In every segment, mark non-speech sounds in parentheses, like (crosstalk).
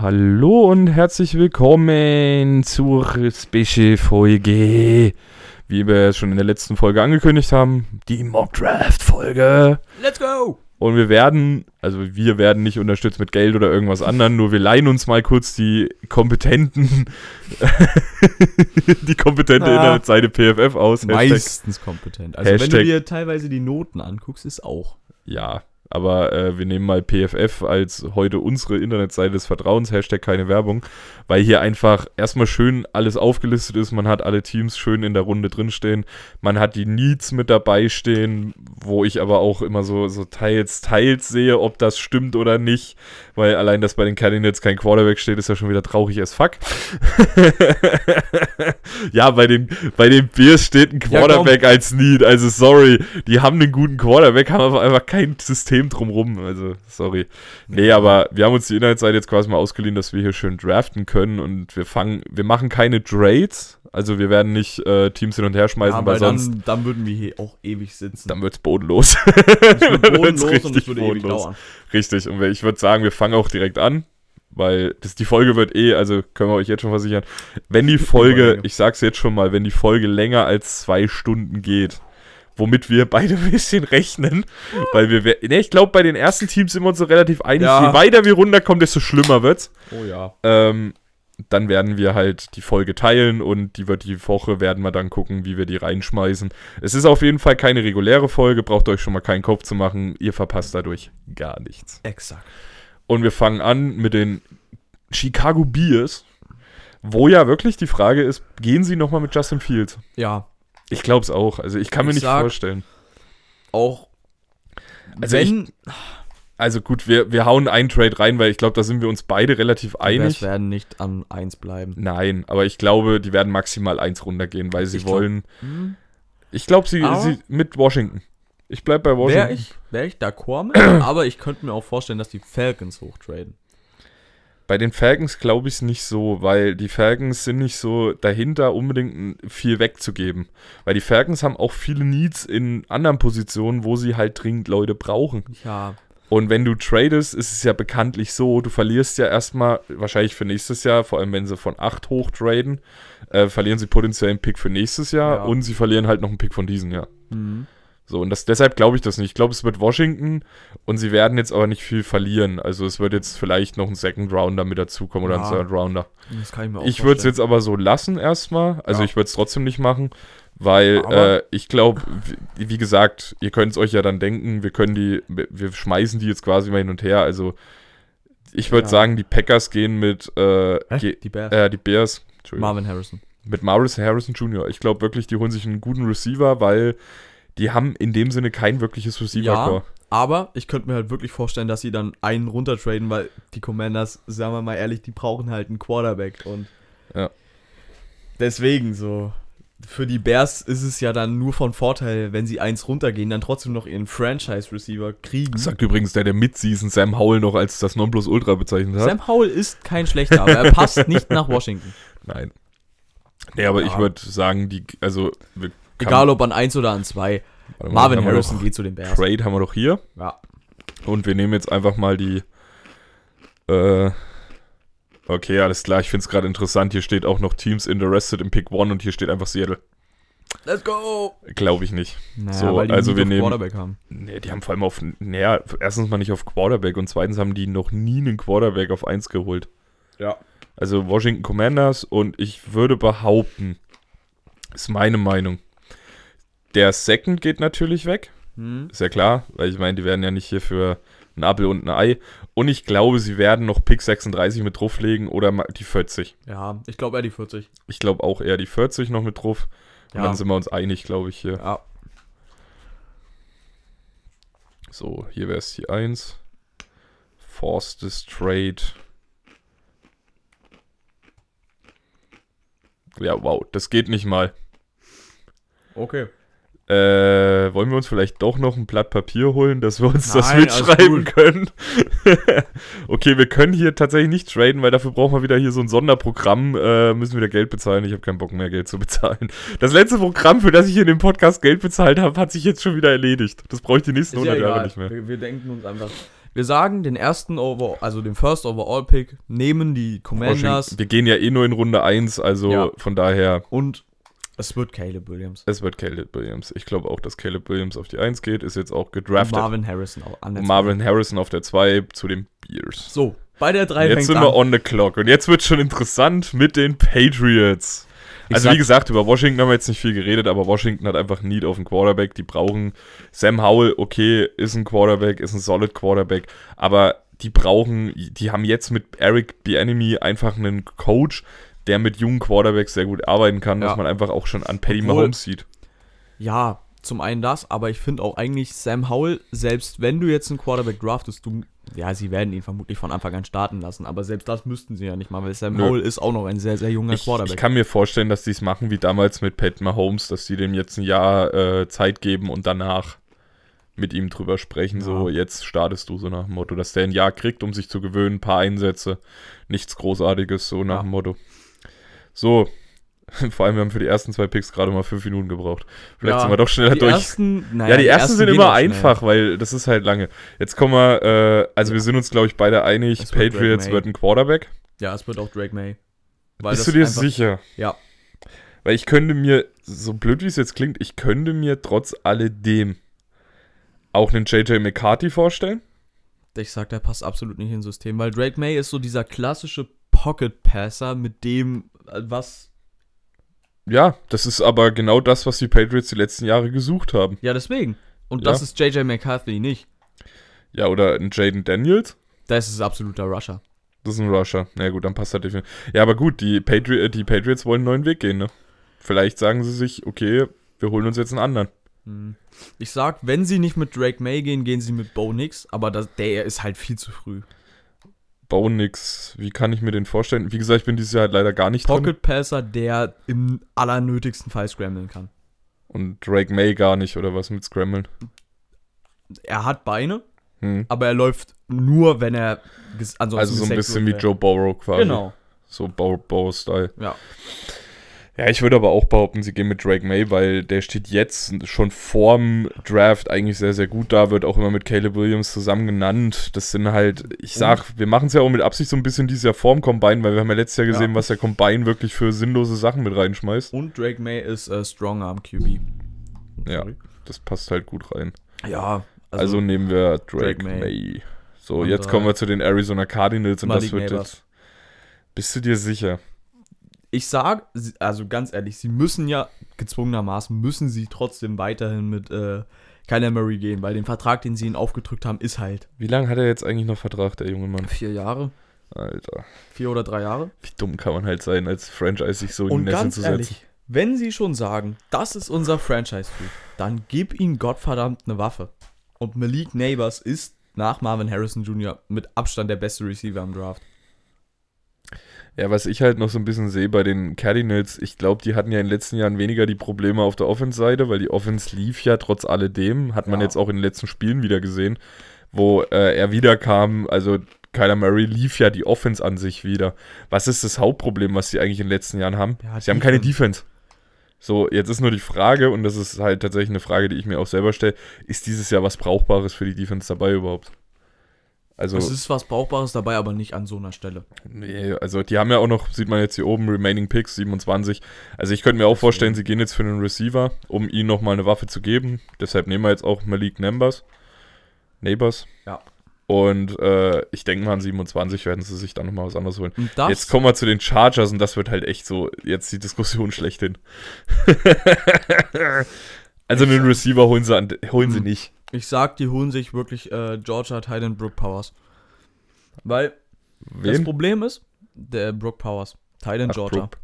Hallo und herzlich willkommen zur Special-Folge. Wie wir schon in der letzten Folge angekündigt haben, die Mock Draft-Folge. Let's go! Und wir werden, also wir werden nicht unterstützt mit Geld oder irgendwas anderem, nur wir leihen uns mal kurz die kompetenten, (laughs) die kompetente Ah. Internetseite PFF aus. Hashtag- Meistens kompetent. Also wenn Hashtag- du dir teilweise die Noten anguckst, ist auch. Ja, aber äh, wir nehmen mal PFF als heute unsere Internetseite des Vertrauens, Hashtag keine Werbung, weil hier einfach erstmal schön alles aufgelistet ist, man hat alle Teams schön in der Runde drinstehen, man hat die Needs mit dabei stehen, wo ich aber auch immer so, so teils, teils sehe, ob das stimmt oder nicht, weil allein, dass bei den Cardinals kein Quarterback steht, ist ja schon wieder traurig as fuck. (laughs) ja, bei den, bei den Bears steht ein Ja. Quarterback als Need, also sorry, die haben einen guten Quarterback, haben aber einfach kein System drumrum, also sorry. Nee, aber wir haben uns die Internetseite jetzt quasi mal ausgeliehen, dass wir hier schön draften können und wir fangen, wir machen keine Trades, also wir werden nicht äh, Teams hin und her schmeißen, Ja, weil weil sonst dann, dann würden wir hier auch ewig sitzen. dann wird's bodenlos. (laughs) es wird bodenlos und richtig es würde ewig bodenlos. dauern. Richtig, und ich würde sagen, wir fangen auch direkt an, weil das, die Folge wird eh, also können wir euch jetzt schon versichern, wenn die (laughs) Folge, ich sag's jetzt schon mal, wenn die Folge länger als zwei Stunden geht, womit wir beide (laughs) ein bisschen rechnen, weil wir, ne, ich glaube, bei den ersten Teams sind wir uns so relativ einig, Ja. je weiter wir runterkommen, desto schlimmer wird's. Oh ja. Ähm, dann werden wir halt die Folge teilen und die wird die Woche werden wir dann gucken, wie wir die reinschmeißen. Es ist auf jeden Fall keine reguläre Folge, braucht euch schon mal keinen Kopf zu machen, ihr verpasst dadurch gar nichts. Exakt. Und wir fangen an mit den Chicago Bears, wo ja wirklich die Frage ist, gehen sie nochmal mit Justin Fields? Ja, Ich glaube es auch. Also ich kann mir Ich nicht sag- vorstellen. auch Also wenn Also gut, wir, wir hauen einen Trade rein, weil ich glaube, da sind wir uns beide relativ die einig. werden nicht an 1 bleiben. Nein, aber ich glaube, die werden maximal eins runtergehen, weil sie Ich glaub- wollen. Hm? Ich glaube, sie, Aber- sie mit Washington. Ich bleib bei Washington. Wäre ich, wär ich d'accord mit, (clears throat) aber ich könnte mir auch vorstellen, dass die Falcons hochtraden. Bei den Falcons glaube ich es nicht so, weil die Falcons sind nicht so dahinter, unbedingt viel wegzugeben. Weil die Falcons haben auch viele Needs in anderen Positionen, wo sie halt dringend Leute brauchen. Ja, Und wenn du tradest, ist es ja bekanntlich so, du verlierst ja erstmal, wahrscheinlich für nächstes Jahr, vor allem wenn sie von 8 hoch traden, äh, verlieren sie potenziell einen Pick für nächstes Jahr Ja. und sie verlieren halt noch einen Pick von diesem Jahr. mhm. So, und das, deshalb glaube ich das nicht. Ich glaube, es wird Washington und sie werden jetzt aber nicht viel verlieren. Also es wird jetzt vielleicht noch ein Second Rounder mit dazukommen oder ein Ja. Third Rounder. das kann ich mir auch Ich würde es jetzt aber so lassen erstmal. Also Ja. ich würde es trotzdem nicht machen, weil äh, ich glaube, wie, wie gesagt, ihr könnt es euch ja dann denken, wir können die, wir schmeißen die jetzt quasi mal hin und her. Also ich würde Ja. sagen, die Packers gehen mit äh, ge- die Bears. äh, die Bears. Marvin Harrison. mit Maurice Harrison Jr. Ich glaube wirklich, die holen sich einen guten Receiver, weil die haben in dem Sinne kein wirkliches Receiver-Core. Ja, aber ich könnte mir halt wirklich vorstellen, dass sie dann einen runtertraden, weil die Commanders, sagen wir mal ehrlich, die brauchen halt einen Quarterback und Ja. deswegen so. Für die Bears ist es ja dann nur von Vorteil, wenn sie eins runtergehen, dann trotzdem noch ihren Franchise-Receiver kriegen. Das sagt übrigens der, der Midseason Sam Howell noch als das Nonplusultra bezeichnet hat. Sam Howell ist kein schlechter, aber er passt nicht nach Washington. (laughs) Nein. Nee, aber ich Ja. würde sagen, die, also, Egal ob an eins oder an zwei. warte mal, Marvin haben wir Harrison geht zu den Bears. Trade haben wir doch hier. Ja. Und wir nehmen jetzt einfach mal die. Äh, okay, alles klar. Ich finde es gerade interessant. Hier steht auch noch Teams interested in Pick One und hier steht einfach Seattle. Let's go! Glaube ich nicht. Naja, So, weil die also nie wir auf nehmen- Quarterback haben. Nee, die haben vor allem auf. Naja, erstens mal nicht auf Quarterback und zweitens haben die noch nie einen Quarterback auf 1 geholt. Ja. Also Washington Commanders und ich würde behaupten, ist meine Meinung. Der Second geht natürlich weg. Hm? Ist ja klar, weil ich meine, die werden ja nicht hier für ein Apfel und ein Ei. Und ich glaube, sie werden noch Pick 36 mit drauflegen oder die 40. Ja, ich glaube eher die 40. Ich glaube auch eher die 40 noch mit drauf. Und Ja. dann sind wir uns einig, glaube ich, hier. Ja. So, hier wäre es die 1. Forced Trade. Ja, wow, das geht nicht mal. Okay. Äh, wollen wir uns vielleicht doch noch ein Blatt Papier holen, dass wir uns das Nein, alles mitschreiben können? (laughs) okay, wir können hier tatsächlich nicht traden, weil dafür brauchen wir wieder hier so ein Sonderprogramm. Äh, müssen wieder Geld bezahlen. Ich habe keinen Bock mehr, Geld zu (laughs) bezahlen. Das letzte Programm, für das ich in dem Podcast Geld bezahlt habe, hat sich jetzt schon wieder erledigt. Das brauche ich die nächsten Ist ja 100 Jahre egal. nicht mehr. Wir, wir denken uns einfach. Wir sagen, den ersten Over, also den First Overall Pick nehmen die Commanders Washington, wir gehen ja eh nur in Runde 1, also Ja. von daher, und es wird Caleb Williams. es wird Caleb Williams. Ich glaube auch, dass Caleb Williams auf die 1 geht, ist jetzt auch Und gedraftet. Marvin Harrison auch an der Marvin Harrison auf der 2 zu den Bears. So, bei der 3 Jetzt sind an. wir on the clock und jetzt wird schon interessant mit den Patriots. Ich Also sag- wie gesagt, über Washington haben wir jetzt nicht viel geredet, aber Washington hat einfach Need auf einen Quarterback. Die brauchen Sam Howell, okay, ist ein Quarterback, ist ein solid Quarterback, aber die brauchen, die haben jetzt mit Eric Bieniemy einfach einen Coach, der mit jungen Quarterbacks sehr gut arbeiten kann, Ja. was man einfach auch schon an Paddy Obwohl- Mahomes sieht. Ja, zum einen das, aber ich finde auch eigentlich Sam Howell, selbst wenn du jetzt einen Quarterback draftest, du, ja, sie werden ihn vermutlich von Anfang an starten lassen, aber selbst das müssten sie ja nicht mal, weil Sam Nö. Howell ist auch noch ein sehr, sehr junger Ich, Quarterback. ich kann mir vorstellen, dass die es machen wie damals mit Pat Mahomes, dass die dem jetzt ein Jahr äh, Zeit geben und danach mit ihm drüber sprechen. So, jetzt startest du so nach dem Motto, dass der ein Jahr kriegt, um sich zu gewöhnen, ein paar Einsätze, nichts Großartiges, so nach Ja. dem Motto. So, (laughs) vor allem, wir haben für die ersten zwei Picks gerade mal fünf Minuten gebraucht. Vielleicht Ja, sind wir doch schneller die durch. ersten, naja, ja, die, ersten, sind gehen immer schnell. einfach, weil das ist halt lange. Jetzt kommen wir, äh, also wir sind uns, glaube ich, beide einig, Es wird Patriots May. wird ein Quarterback. Ja, es wird auch Drake May. Bist du dir einfach- sicher? Ja. Weil ich könnte mir, so blöd wie es jetzt klingt, ich könnte mir trotz alledem auch einen JJ McCarthy vorstellen. Ich sag, der passt absolut nicht ins System, weil Drake May ist so dieser klassische Pocket-Passer, mit dem, was. Ja, das ist aber genau das, was die Patriots die letzten Jahre gesucht haben. Ja, deswegen. Und Ja. das ist JJ McCarthy nicht. Ja, oder ein Jaden Daniels. Das ist absoluter Rusher. Das ist ein Rusher. Na ja, gut, dann passt das definitiv. Ja, aber gut, die, Patri äh, die Patriots wollen einen neuen Weg gehen, ne? Vielleicht sagen sie sich, okay, wir holen uns jetzt einen anderen. Hm. Ich sag, wenn sie nicht mit Drake May gehen, gehen sie mit Bo Nix, aber das, der ist halt viel zu früh. Bauen nix. Wie kann ich mir den vorstellen? Wie gesagt, ich bin dieses Jahr halt leider gar nicht drin. Pocket Passer, der im allernötigsten Fall scramblen kann. Und Drake May gar nicht, oder was mit Scramblen? Er hat Beine, Hm. aber er läuft nur, wenn er ansonsten Also so ein bisschen wie. Joe Burrow quasi. Genau. So Burrow-Style. Ja. Ja, ich würde aber auch behaupten, sie gehen mit Drake May, weil der steht jetzt schon vorm Draft eigentlich sehr, sehr gut da, wird auch immer mit Caleb Williams zusammen genannt. Das sind halt, ich sag, wir machen es ja auch mit Absicht so ein bisschen dieses Jahr vorm Combine, weil wir haben ja letztes Jahr gesehen, Ja. was der Combine wirklich für sinnlose Sachen mit reinschmeißt. Und Drake May ist äh, Strong Arm QB. Ja, das passt halt gut rein. Ja, Also, nehmen wir Drake, Drake May. May. So, Und, jetzt kommen wir zu den Arizona Cardinals und das Malik wird Neighbors. jetzt. Bist du dir sicher? Ich sag, sie- also ganz ehrlich, sie müssen ja gezwungenermaßen, müssen sie trotzdem weiterhin mit äh, Kyler Murray gehen, weil den Vertrag, den sie ihnen aufgedrückt haben, ist halt Wie lange hat er jetzt eigentlich noch Vertrag, der junge Mann? vier Jahre, Alter. vier oder drei Jahre. Wie dumm kann man halt sein, als Franchise sich so in Und die Nässe ganz zu setzen. ehrlich, wenn sie schon sagen, das ist unser Franchise-Typ, dann gib ihnen Gottverdammt eine Waffe. Und Malik Neighbors ist nach Marvin Harrison Jr. mit Abstand der beste Receiver im Draft. Ja, was ich halt noch so ein bisschen sehe bei den Cardinals, ich glaube, die hatten ja in den letzten Jahren weniger die Probleme auf der Offense-Seite, weil die Offense lief ja trotz alledem, hat man Ja. jetzt auch in den letzten Spielen wieder gesehen, wo äh, er wiederkam, also Kyler Murray lief ja die Offense an sich wieder. Was ist das Hauptproblem, was sie eigentlich in den letzten Jahren haben? Ja, sie haben keine Defense. Defense. So, jetzt ist nur die Frage, und das ist halt tatsächlich eine Frage, die ich mir auch selber stelle, ist dieses Jahr was Brauchbares für die Defense dabei überhaupt? Also, Es ist was Brauchbares dabei, aber nicht an so einer Stelle. Nee, also die haben ja auch noch, sieht man jetzt hier oben, Remaining Picks, 27. Also ich könnte mir auch vorstellen, sie gehen jetzt für einen Receiver, um ihm nochmal eine Waffe zu geben. Deshalb nehmen wir jetzt auch Malik Neighbors. Neighbors. Ja. Und äh, ich denke mal an 27 werden sie sich dann nochmal was anderes holen. Und das, Jetzt kommen wir zu den Chargers und das wird halt echt so, jetzt die Diskussion (laughs) schlechthin. also einen Receiver holen sie, an, holen sie Hm. nicht. Ich sag, die holen sich wirklich äh, Georgia Titan Brook Powers. Weil das Wen? Problem ist, der Brook Powers, Titan Ach, Georgia. Brook.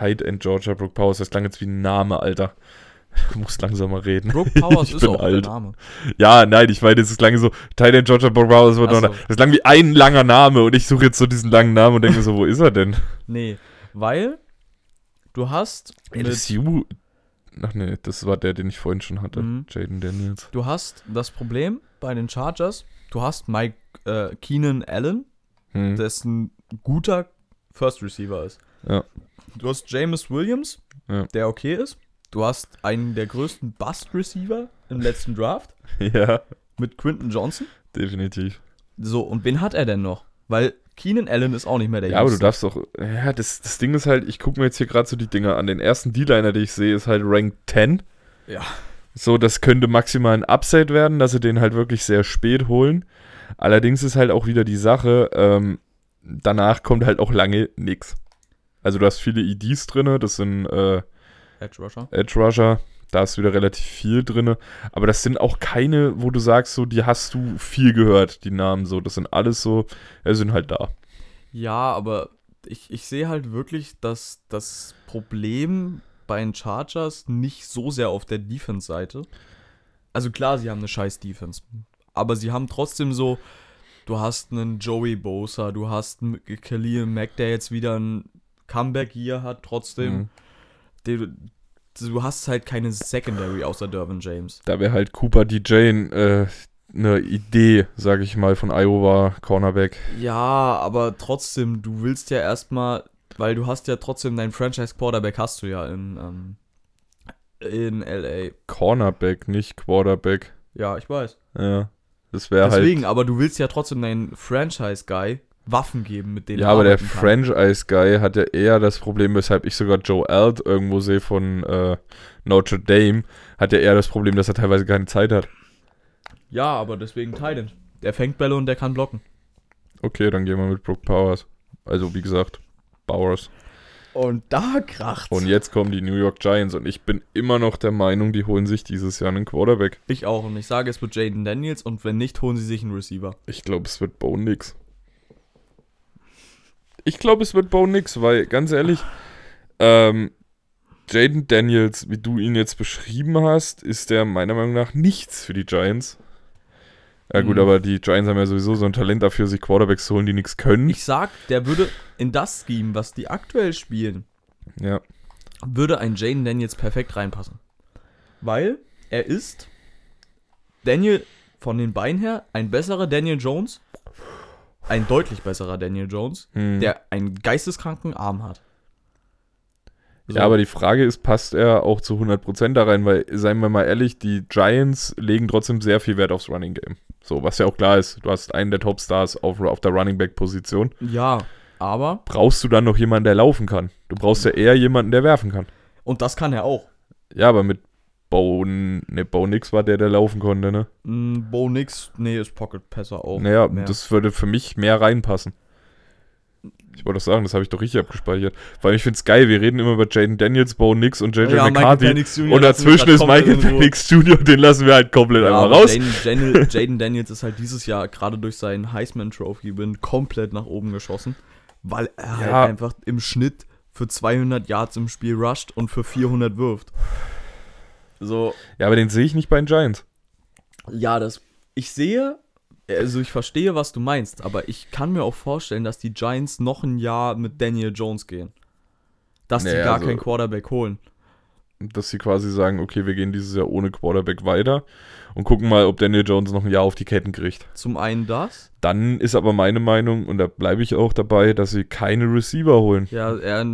End Georgia, Brook Powers, das klang jetzt wie ein Name, Alter. (laughs) Du musst langsamer reden. Brook Powers (laughs) Ich ist auch alt. der Name. Ja, nein, ich meine, das klang so, Tight End Georgia, Brook Powers, noch, so. das klang wie ein langer Name und ich suche jetzt so diesen langen Namen und denke so, wo ist er denn? Nee, weil du hast LSU? Ach nee, das war der, den ich vorhin schon hatte. Mhm. Jaden Daniels. du hast das Problem bei den Chargers, du hast Mike äh, Keenan Allen, Hm. dessen guter First Receiver ist. Ja. Du hast Jameis Williams, Ja. der okay ist. Du hast einen der größten Bust Receiver im letzten Draft (laughs) Ja, mit Quinton Johnson. Definitiv. So, und wen hat er denn noch? Weil Keenan Allen ist auch nicht mehr der Ja, aber du darfst doch. Ja, das, das Ding ist halt, ich gucke mir jetzt hier gerade so die Dinger an. Den ersten D-Liner, den ich sehe, ist halt Rank 10. Ja. So, das könnte maximal ein Upside werden, dass sie den halt wirklich sehr spät holen. Allerdings ist halt auch wieder die Sache, ähm, danach kommt halt auch lange nix. Also du hast viele EDs drinne, das sind äh, Edge Rusher. Edge Rusher, da ist wieder relativ viel drinne. Aber das sind auch keine, wo du sagst, so, die hast du viel gehört, die Namen so. Das sind alles so, ja, sind halt da. Ja, aber ich, ich sehe halt wirklich, dass das Problem bei den Chargers nicht so sehr auf der Defense-Seite. Also klar, sie haben eine scheiß Defense. Aber sie haben trotzdem so, du hast einen Joey Bosa, du hast einen Khalil Mack, der jetzt wieder ein Comeback hier hat, trotzdem. Mhm. Du, hast halt keine Secondary außer Dervin James. Da wäre halt Cooper DJ äh, eine Idee, sage ich mal, von Iowa Cornerback. Ja, aber trotzdem, du willst ja erstmal, weil du hast ja trotzdem deinen Franchise Quarterback hast du ja in, ähm, in LA. Cornerback, nicht Quarterback. Ja, ich weiß. Ja. Das wäre halt. Deswegen, aber du willst ja trotzdem deinen Franchise Guy Waffen geben, mit denen Ja, er aber der. Franchise-Guy hat ja eher das Problem, weshalb ich sogar Joe Alt irgendwo sehe von äh, Notre Dame, hat ja eher das Problem, dass er teilweise keine Zeit hat. Ja, aber deswegen Titan. Der fängt Bälle und der kann blocken. Okay, dann gehen wir mit Brooke Powers. Also, wie gesagt, Bowers. Und da kracht's. Und jetzt kommen die New York Giants und ich bin immer noch der Meinung, die holen sich dieses Jahr einen Quarterback. ich auch. Und ich sage, es wird Jaden Daniels und wenn nicht, holen sie sich einen Receiver. Ich glaube, es wird Bo nix. Ich glaube, es wird Bo nix, weil, ganz ehrlich, ähm, Jaden Daniels, wie du ihn jetzt beschrieben hast, ist der meiner Meinung nach nichts für die Giants. Ja gut, Mhm. aber die Giants haben ja sowieso so ein Talent dafür, sich Quarterbacks zu holen, die nichts können. Ich sag, der würde in das Scheme, was die aktuell spielen, ja. würde ein Jaden Daniels perfekt reinpassen. Weil er ist Daniel von den Beinen her ein besserer Daniel Jones, ein deutlich besserer Daniel Jones, Hm. der einen geisteskranken Arm hat. So. Ja, aber die Frage ist, passt er auch zu 100% da rein? Weil, seien wir mal ehrlich, die Giants legen trotzdem sehr viel Wert aufs Running Game. So, was ja auch klar ist, du hast einen der Topstars auf, auf der Running Back Position. ja, aber Brauchst du dann noch jemanden, der laufen kann? Du brauchst ja eher jemanden, der werfen kann. und das kann er auch. Ja, aber mit Bo, ne, Bo Nix war der, der laufen konnte, ne? Mm, Bo Nix, nee, ist Pocket Passer auch. Naja, mehr. das würde für mich mehr reinpassen. Ich wollte doch sagen, das habe ich doch richtig abgespeichert. Weil ich finde es geil, wir reden immer über Jaden Daniels, Bo Nix und JJ Ja, McCarthy. Und dazwischen ist Michael. Penix Jr., den lassen wir halt komplett Ja, einmal raus. Jaden, Jaden, (laughs) Jaden Daniels ist halt dieses Jahr gerade durch seinen Heisman Trophy Win komplett nach oben geschossen, weil er halt Ja. einfach im Schnitt für 200 Yards im Spiel rusht und für 400 wirft. So, Ja, aber den sehe ich nicht bei den Giants. ja, das ich sehe, also ich verstehe, was du meinst, aber ich kann mir auch vorstellen, dass die Giants noch ein Jahr mit Daniel Jones gehen. Dass die Nee, gar also- keinen Quarterback holen. Dass sie quasi sagen, okay, wir gehen dieses Jahr ohne Quarterback weiter und gucken mal, ob Daniel Jones noch ein Jahr auf die Ketten kriegt. Zum einen das, Dann ist aber meine Meinung, und da bleibe ich auch dabei, dass sie keine Receiver holen. ja, er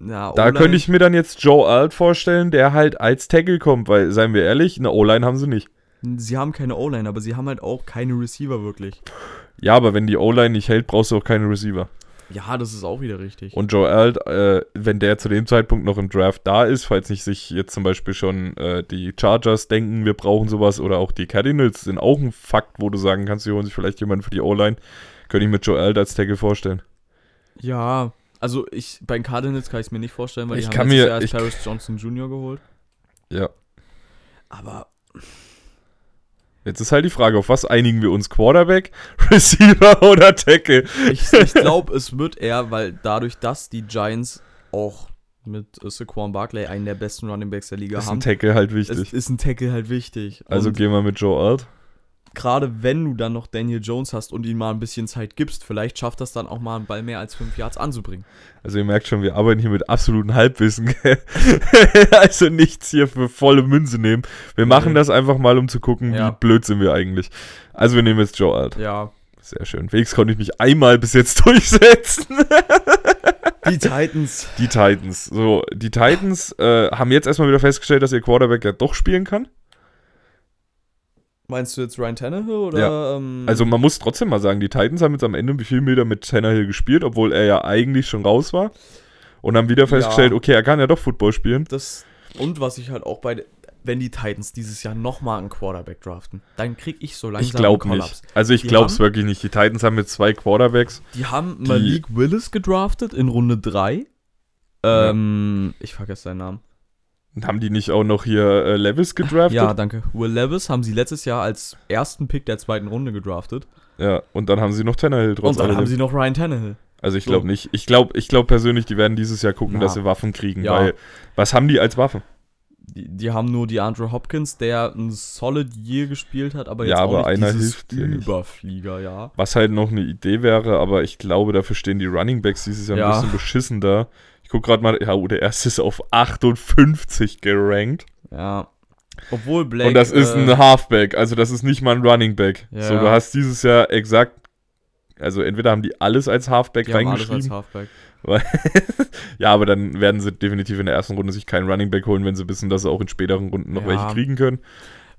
ja, Da könnte ich mir dann jetzt Joe Alt vorstellen, der halt als Tackle kommt, weil, seien wir ehrlich, eine O-Line haben sie nicht. Sie haben keine O-Line, aber sie haben halt auch keine Receiver wirklich. Ja, aber wenn die O-Line nicht hält, brauchst du auch keine Receiver. Ja, das ist auch wieder richtig. Und Joe Alt, äh, wenn der zu dem Zeitpunkt noch im Draft da ist, falls nicht sich jetzt zum Beispiel schon äh, die Chargers denken, wir brauchen sowas, oder auch die Cardinals sind auch ein Fakt, wo du sagen kannst, sie holen sich vielleicht jemanden für die O-Line, könnte ich mir Joe Alt als Tackle vorstellen. ja, also ich bei den Cardinals kann ich es mir nicht vorstellen, weil Ich die haben mir- Jahr ich- Paris Johnson Jr. geholt. Ja. Aber Jetzt ist halt die Frage, auf was einigen wir uns? Quarterback, (laughs) Receiver oder Tackle? ich, ich (laughs) glaube, es wird eher, weil dadurch, dass die Giants auch mit Saquon Barkley einen der besten Running Backs der Liga Ist ein haben, Tackle halt wichtig. ist ein Tackle halt wichtig. Also Und gehen wir mit Joe Alt. Gerade wenn du dann noch Daniel Jones hast und ihm mal ein bisschen Zeit gibst, vielleicht schafft das dann auch mal einen Ball mehr als fünf Yards anzubringen. Also ihr merkt schon, wir arbeiten hier mit absolutem Halbwissen. (laughs) also nichts hier für volle Münze nehmen. Wir machen das einfach mal, um zu gucken, Ja. wie blöd sind wir eigentlich. Also wir nehmen jetzt Joe Alt. Ja, Sehr schön. Wegs konnte ich mich einmal bis jetzt (laughs) durchsetzen. die Titans. Die Titans. So, die Titans äh, haben jetzt erstmal wieder festgestellt, dass ihr Quarterback ja doch spielen kann. Meinst du jetzt Ryan Tannehill oder? Ähm, Also man muss trotzdem mal sagen, die Titans haben jetzt am Ende viel Meter mit Tannehill gespielt, obwohl er ja eigentlich schon raus war. Und haben wieder festgestellt, Ja. okay, er kann ja doch Football spielen. das und was ich halt auch bei, wenn die Titans dieses Jahr nochmal einen Quarterback draften, dann krieg ich so langsam Ich glaube nicht. Also ich glaube es wirklich nicht. Die Titans haben jetzt zwei Quarterbacks. Die haben Die- Malik Willis gedraftet in Runde 3. Ähm, ich vergesse seinen Namen. Haben die nicht auch noch hier äh, Levis gedraftet? Ja, danke. Will Levis haben sie letztes Jahr als ersten Pick der zweiten Runde gedraftet. Ja, und dann haben sie noch Tannehill trotz Und dann haben sie noch Ryan Tannehill. Also ich so. glaube nicht. Ich glaube ich glaub persönlich, die werden dieses Jahr gucken, Ja. dass sie Waffen kriegen. Ja. Weil, was haben die als Waffe? Die, die haben nur die Andrew Hopkins, der ein Solid Year gespielt hat, aber Ja, jetzt aber auch nicht dieses. Überflieger, ja. Was halt noch eine Idee wäre, aber ich glaube, dafür stehen die Running Backs dieses Jahr ein Ja. bisschen beschissen gucke gerade mal, ja, oh, der erste ist auf 58 gerankt. Ja. Obwohl Blake. und das ist äh, ein Halfback, also das ist nicht mal ein Running Back. Ja. So, du hast dieses Jahr exakt, also entweder haben die alles als Halfback die haben alles als reingeschrieben. Halfback. (laughs) ja, aber dann werden sie definitiv in der ersten Runde sich keinen Running Back holen, wenn sie wissen, dass sie auch in späteren Runden noch Ja. welche kriegen können.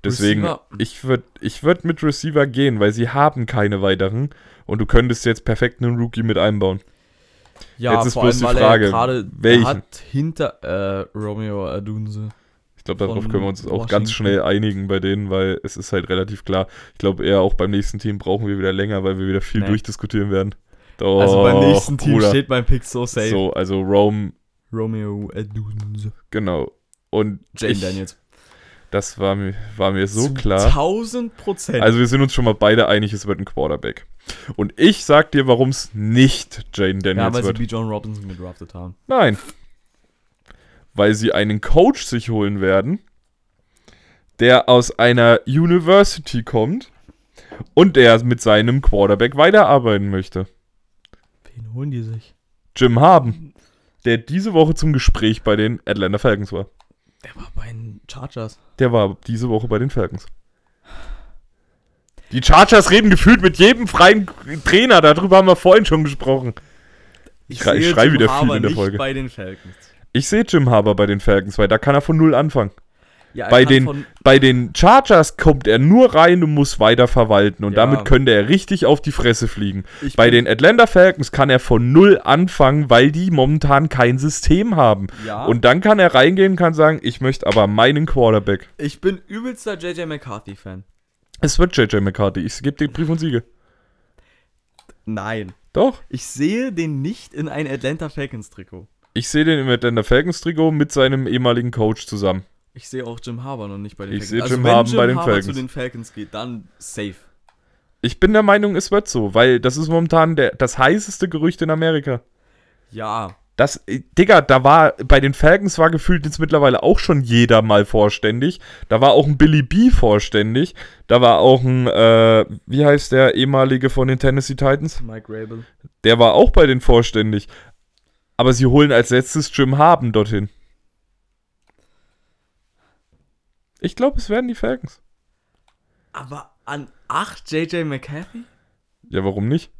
Deswegen, Receiver- ich würde ich würd mit Receiver gehen, weil sie haben keine weiteren und du könntest jetzt perfekt einen Rookie mit einbauen. Ja, Jetzt ist vor bloß allem, die Frage, welchen? hat hinter äh, Romeo Adunze. Ich glaube, darauf können wir uns auch Washington. ganz schnell einigen bei denen, weil es ist halt relativ klar. Ich glaube, eher auch beim nächsten Team brauchen wir wieder länger, weil wir wieder viel Nee. durchdiskutieren werden. Doch, also beim nächsten Team Bruder. steht mein Pick so safe. So, also Rome, Romeo Adunze. genau. Und Jane ich, Daniels. das war mir, war mir so Zu klar. 1000 Prozent. Also wir sind uns schon mal beide einig, es wird ein Quarterback. Und ich sag dir, warum es nicht Jaden ja, Daniels weil sie wird. B. John Robinson gedraftet haben. Nein. Weil sie einen Coach sich holen werden, der aus einer University kommt und der mit seinem Quarterback weiterarbeiten möchte. Wen holen die sich? Jim Harden, der diese Woche zum Gespräch bei den Atlanta Falcons war. Der war bei den Chargers. Der war diese Woche bei den Falcons. Die Chargers reden gefühlt mit jedem freien Trainer, darüber haben wir vorhin schon gesprochen. Ich, schrei- ich sehe schrei Jim wieder viel Harbour in der Folge. bei den Falcons. Ich sehe Jim Harbour bei den Falcons, weil da kann er von null anfangen. Ja, Bei den- Bei den Chargers kommt er nur rein und muss weiter verwalten und Ja. damit könnte er richtig auf die Fresse fliegen. ich Bei den Atlanta Falcons kann er von null anfangen, weil die momentan kein System haben. ja, Und dann kann er reingehen, kann sagen, ich möchte aber meinen Quarterback. ich bin übelster JJ McCarthy Fan. Es wird JJ McCarthy. Ich gebe dir Brief und Siegel. Nein, Doch. ich sehe den nicht in ein Atlanta Falcons Trikot. Ich sehe den im Atlanta Falcons Trikot mit seinem ehemaligen Coach zusammen. Ich sehe auch Jim Harbour noch nicht bei den Ich Falcons. sehe also Jim wenn Harbour Jim bei den Harbour Falcons. zu den Falcons geht, dann safe. Ich bin der Meinung, es wird so, weil das ist momentan der, das heißeste Gerücht in Amerika. Ja, Das, äh, Digga, da war, bei den Falcons war gefühlt jetzt mittlerweile auch schon jeder mal vorständig. Da war auch ein Billy B vorständig. Da war auch ein, äh, wie heißt der ehemalige von den Tennessee Titans? Mike Rabel. Der war auch bei den vorständig. Aber sie holen als letztes Jim Harden dorthin. Ich glaube, es werden die Falcons. Aber an 8 JJ McCarthy? Ja, warum nicht?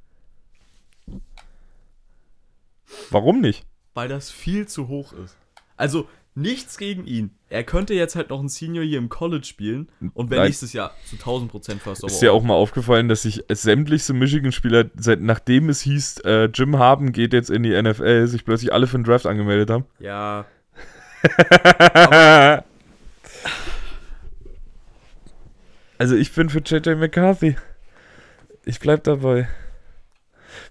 Warum nicht? Weil das viel zu hoch ist. Also, nichts gegen ihn. Er könnte jetzt halt noch ein Senior hier im College spielen und wenn Nein. nächstes Jahr zu 1000% First Ist dir auch mal aufgefallen, dass sich sämtliche Michigan-Spieler, nachdem es hieß, äh, Jim Harden geht jetzt in die NFL, sich plötzlich alle für den Draft angemeldet haben? Ja, (laughs) also ich bin für JJ McCarthy. Ich bleib dabei.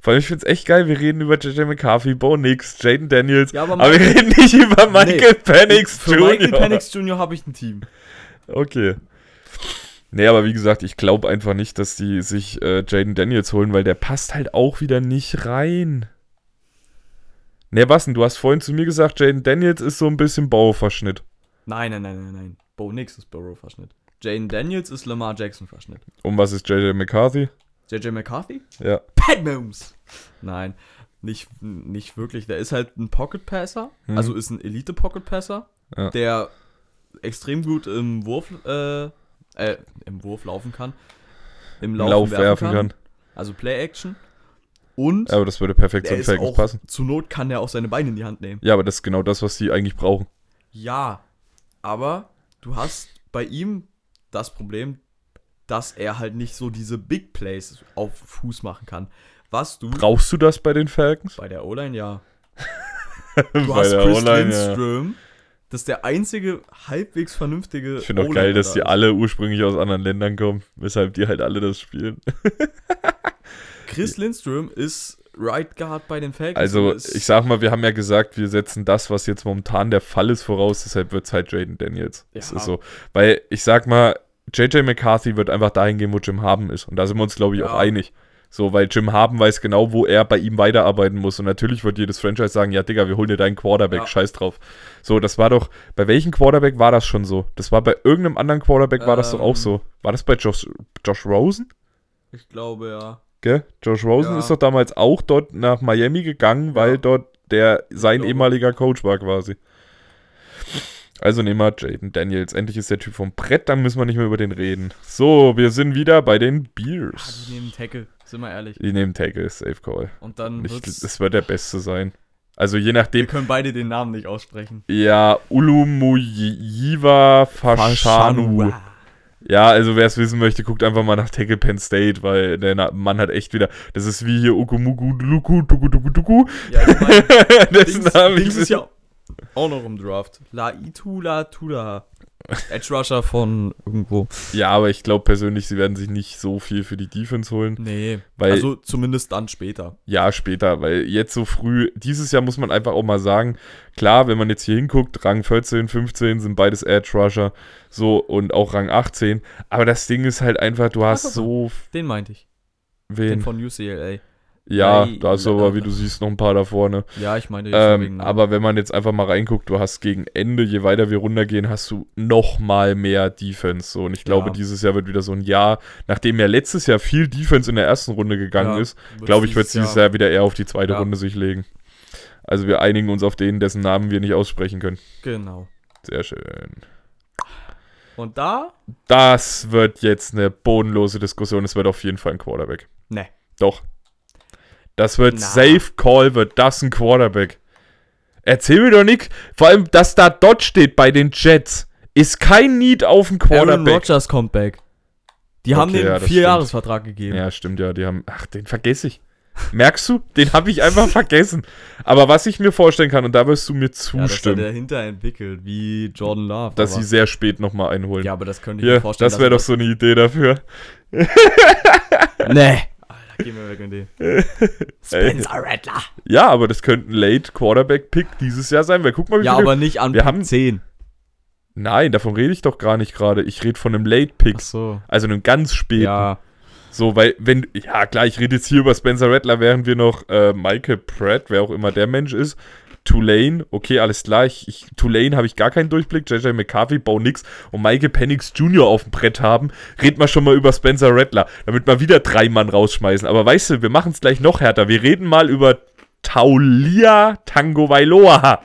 Vor allem, ich find's echt geil, wir reden über JJ McCarthy, Bo Nix, Jaden Daniels, Ja, aber aber, wir reden nicht über Michael Penix für Jr. Michael Penix Jr. habe ich ein Team. Okay. Nee, aber wie gesagt, ich glaube einfach nicht, dass die sich äh, Jaden Daniels holen, weil der passt halt auch wieder nicht rein. Nee, was denn? Du hast vorhin zu mir gesagt, Jaden Daniels ist so ein bisschen Bauverschnitt. Nein, nein, nein, nein, nein. Bo Nix ist Burrow-Verschnitt. Jane Daniels ist Lamar Jackson-Verschnitt. Und was ist JJ McCarthy? JJ McCarthy? Ja. Pat Mahomes. Nein, nicht, nicht wirklich. Der ist halt ein Pocket Passer, Mhm. also ist ein Elite Pocket Passer, Ja. der extrem gut im Wurf, äh, äh, im Wurf laufen kann, im Lauf, Lauf werfen kann. also Play Action. Und Ja, aber das würde perfekt zu der den ist Falcons passen. zur Not kann der auch seine Beine in die Hand nehmen. Ja, aber das ist genau das, was die eigentlich brauchen. Ja, aber du hast bei ihm das Problem, dass er halt nicht so diese Big Plays auf Fuß machen kann. Was du Brauchst du das bei den Falcons? bei der O-Line ja. (laughs) Du hast Chris O-Line, ja. Lindström. Das ist der einzige halbwegs vernünftige. Ich finde auch geil, dass da die alle ursprünglich aus anderen Ländern kommen, weshalb die halt alle das spielen. (laughs) Chris Lindström ist Right Guard bei den Falcons. Also, ich sag mal, wir haben ja gesagt, wir setzen das, was jetzt momentan der Fall ist, voraus, deshalb wird es halt Jaden Daniels. Das Ja. ist so. Weil ich sag mal, JJ McCarthy wird einfach dahin gehen, wo Jim Harden ist. Und da sind wir uns, glaube ich, auch Ja. einig. So, weil Jim Harden weiß genau, wo er bei ihm weiterarbeiten muss. Und natürlich wird jedes Franchise sagen, ja, Digga, wir holen dir deinen Quarterback, Ja. scheiß drauf. So, das war doch, bei welchem Quarterback war das schon so? Das war bei irgendeinem anderen Quarterback, war das doch auch Ähm. so. War das bei Josh, Josh Rosen? ich glaube ja. Gell? Josh Rosen Ja. ist doch damals auch dort nach Miami gegangen, weil Ja. dort der sein ehemaliger Coach war quasi. Also nehmen wir Jaden Daniels. Endlich ist der Typ vom Brett, dann müssen wir nicht mehr über den reden. So, wir sind wieder bei den Beers. die nehmen Tackle, sind wir ehrlich. Die nehmen Tackle, Safe Call. Und dann Ich, wird's, es wird der Beste sein. Also je wir nachdem. können beide den Namen nicht aussprechen. Ja, Ulumuyiva Fashanu. Ja, also wer es wissen möchte, guckt einfach mal nach Tackle Penn State, weil der Mann hat echt wieder. Das ist wie hier Ukumugu Luku Duku Duku Duku. Ja, ich (laughs) Dessen Dings, Name Dings ist ja auch noch im Draft. La Itula Tuda. Edge Rusher von irgendwo. Ja, aber ich glaube persönlich, sie werden sich nicht so viel für die Defense holen. Nee, Weil- also zumindest dann später. Ja, später, weil jetzt so früh, dieses Jahr muss man einfach auch mal sagen, klar, wenn man jetzt hier hinguckt, Rang 14, 15 sind beides Edge Rusher, so und auch Rang 18, aber das Ding ist halt einfach, du hast guck so Den meinte ich. Den wen. von UCLA. Ja, Ei, da ist aber, wie du siehst, noch ein paar da vorne. Ja, ich wegen Ähm, Namen. aber wenn man jetzt einfach mal reinguckt, du hast gegen Ende, je weiter wir runtergehen, hast du noch mal mehr Defense. So. Und ich glaube, Ja. dieses Jahr wird wieder so ein Jahr, nachdem ja letztes Jahr viel Defense in der ersten Runde gegangen Ja, ist, glaube ich, wird es dieses Jahr wieder ehr auf die zweite. Runde sich legen. Also wir einigen uns auf den, dessen Namen wir nicht aussprechen können. Genau. Sehr schön. Und da? Das wird jetzt eine bodenlose Diskussion. Es wird auf jeden Fall ein Quarterback. Ne. Doch. Das wird Na. Safe Call, wird das ein Quarterback. Erzähl mir doch nicht. Vor allem, dass da dort steht bei den Jets, ist kein Need auf Aaron Quarterback. Rodgers kommt back. Die haben Okay, den ja, das vier Jahresvertrag gegeben. Ja, stimmt ja. Die haben. Ach, den vergesse ich. Merkst du? Den habe ich einfach (laughs) vergessen. Aber was ich mir vorstellen kann, und da wirst du mir Ja, dass er zustimmen, dahinter entwickelt, wie Jordan Love. dass sie sehr spät nochmal einholen. Ja, aber das könnte ich mir Hier, vorstellen. das wäre doch so eine Idee dafür. Nee. Geh mir weg mit dem. (laughs) Spencer Rattler. Ja, aber das könnte ein Late Quarterback-Pick dieses Jahr sein, weil guck mal, wie Ja, viele aber nicht an wir Pick haben- 10. Nein, davon rede ich doch gar nicht gerade. Ich rede von einem Late-Pick. Ach so. Also einem ganz späten. Ja. So, weil, wenn, ja klar, ich rede jetzt hier über Spencer Rattler, während wir noch äh, Michael Pratt, wer auch immer der Mensch ist, Tulane, okay, alles klar, ich, ich, Tulane habe ich gar keinen Durchblick, JJ McCarthy, bau nix und Michael Penix Jr. auf dem Brett haben, reden wir schon mal über Spencer Rattler, damit wir wieder drei Mann rausschmeißen. Aber weißt du, wir machen es gleich noch härter. Wir reden mal über Taulia Tango Vailoa.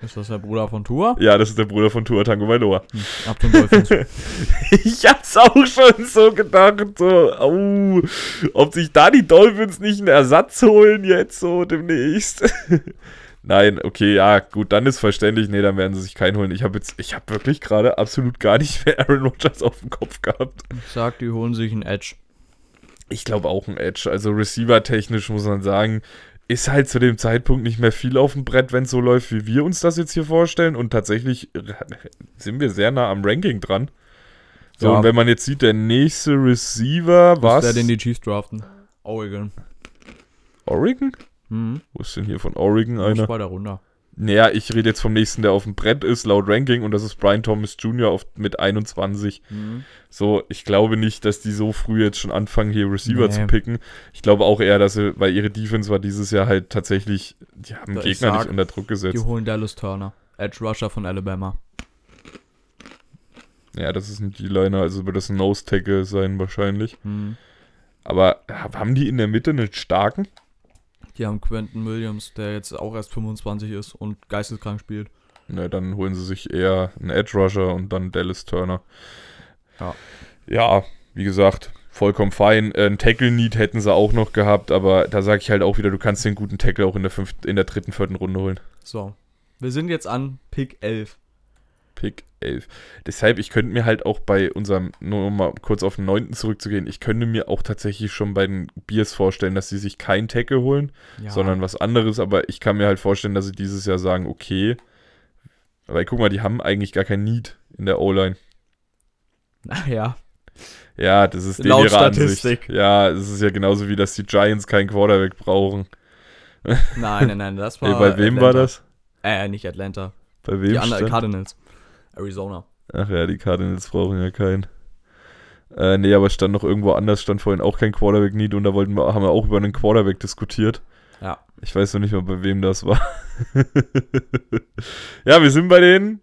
Ist das der Bruder von Tour? Ja, das ist der Bruder von Tua Tango Vailoa. Ab zum Dolphins. (laughs) Ich hab's auch schon so gedacht, so, au, ob sich da die Dolphins nicht einen Ersatz holen jetzt so demnächst. (laughs) Nein, okay, ja, gut, dann ist verständlich. Nee, dann werden sie sich keinen holen. Ich habe jetzt, ich habe wirklich gerade absolut gar nicht mehr Aaron Rodgers auf dem Kopf gehabt. Ich sag, die holen sich einen Edge. Ich glaube auch ein Edge. Also Receiver-technisch muss man sagen, ist halt zu dem Zeitpunkt nicht mehr viel auf dem Brett, wenn es so läuft, wie wir uns das jetzt hier vorstellen. Und tatsächlich äh, sind wir sehr nah am Ranking dran. So, Ja. und wenn man jetzt sieht, der nächste Receiver, Was was? wer denn die Chiefs draften? Oregon. Oregon? Mhm. Wo ist denn hier von Oregon Einer. einer? weiter runter. Naja, ich rede jetzt vom nächsten, der auf dem Brett ist, laut Ranking, und das ist Brian Thomas Jr. Auf, mit 21. Mhm. So, ich glaube nicht, dass die so früh jetzt schon anfangen, hier Receiver Nee. zu picken. Ich glaube auch eher, dass sie, weil ihre Defense war dieses Jahr halt tatsächlich, die haben Da Gegner sag, nicht unter Druck Die gesetzt. holen Dallas Turner. Edge Rusher von Alabama. Ja, das ist ein D-Liner, also wird das ein Nose-Tackle sein wahrscheinlich. Mhm. Aber haben die in der Mitte einen starken? Die haben Quentin Williams, der jetzt auch erst 25 ist und geisteskrank spielt. Ne, dann holen sie sich eher einen Edge Rusher und dann Dallas Turner. Ja. Ja, wie gesagt, vollkommen fein. Äh, Ein Tackle-Need hätten sie auch noch gehabt, aber da sage ich halt auch wieder, du kannst den guten Tackle auch in der, fünften, in der dritten, vierten Runde holen. So. Wir sind jetzt an Pick 11. Pick 11. Deshalb, ich könnte mir halt auch bei unserem, nur um mal kurz auf den 9. zurückzugehen, ich könnte mir auch tatsächlich schon bei den Bears vorstellen, dass sie sich kein Tackle holen, Ja. sondern was anderes, aber ich kann mir halt vorstellen, dass sie dieses Jahr sagen, okay, weil guck mal, die haben eigentlich gar kein Need in der O-Line. (laughs) Naja. Ja, das ist Laut ihre Statistik. Ansicht. Ja, es ist ja genauso wie, dass die Giants keinen Quarterback brauchen. Nein, nein, nein, das (laughs) war. Ey, bei wem war Atlanta. das? Äh, nicht Atlanta. Bei wem Die anderen? Cardinals. Arizona. Ach ja, die Cardinals brauchen ja keinen. Äh, nee, aber stand noch irgendwo anders, stand vorhin auch kein Quarterback-Need und da wollten wir, haben wir auch über einen Quarterback diskutiert. Ja. Ich weiß noch nicht mal, bei wem das war. (laughs) ja, wir sind bei den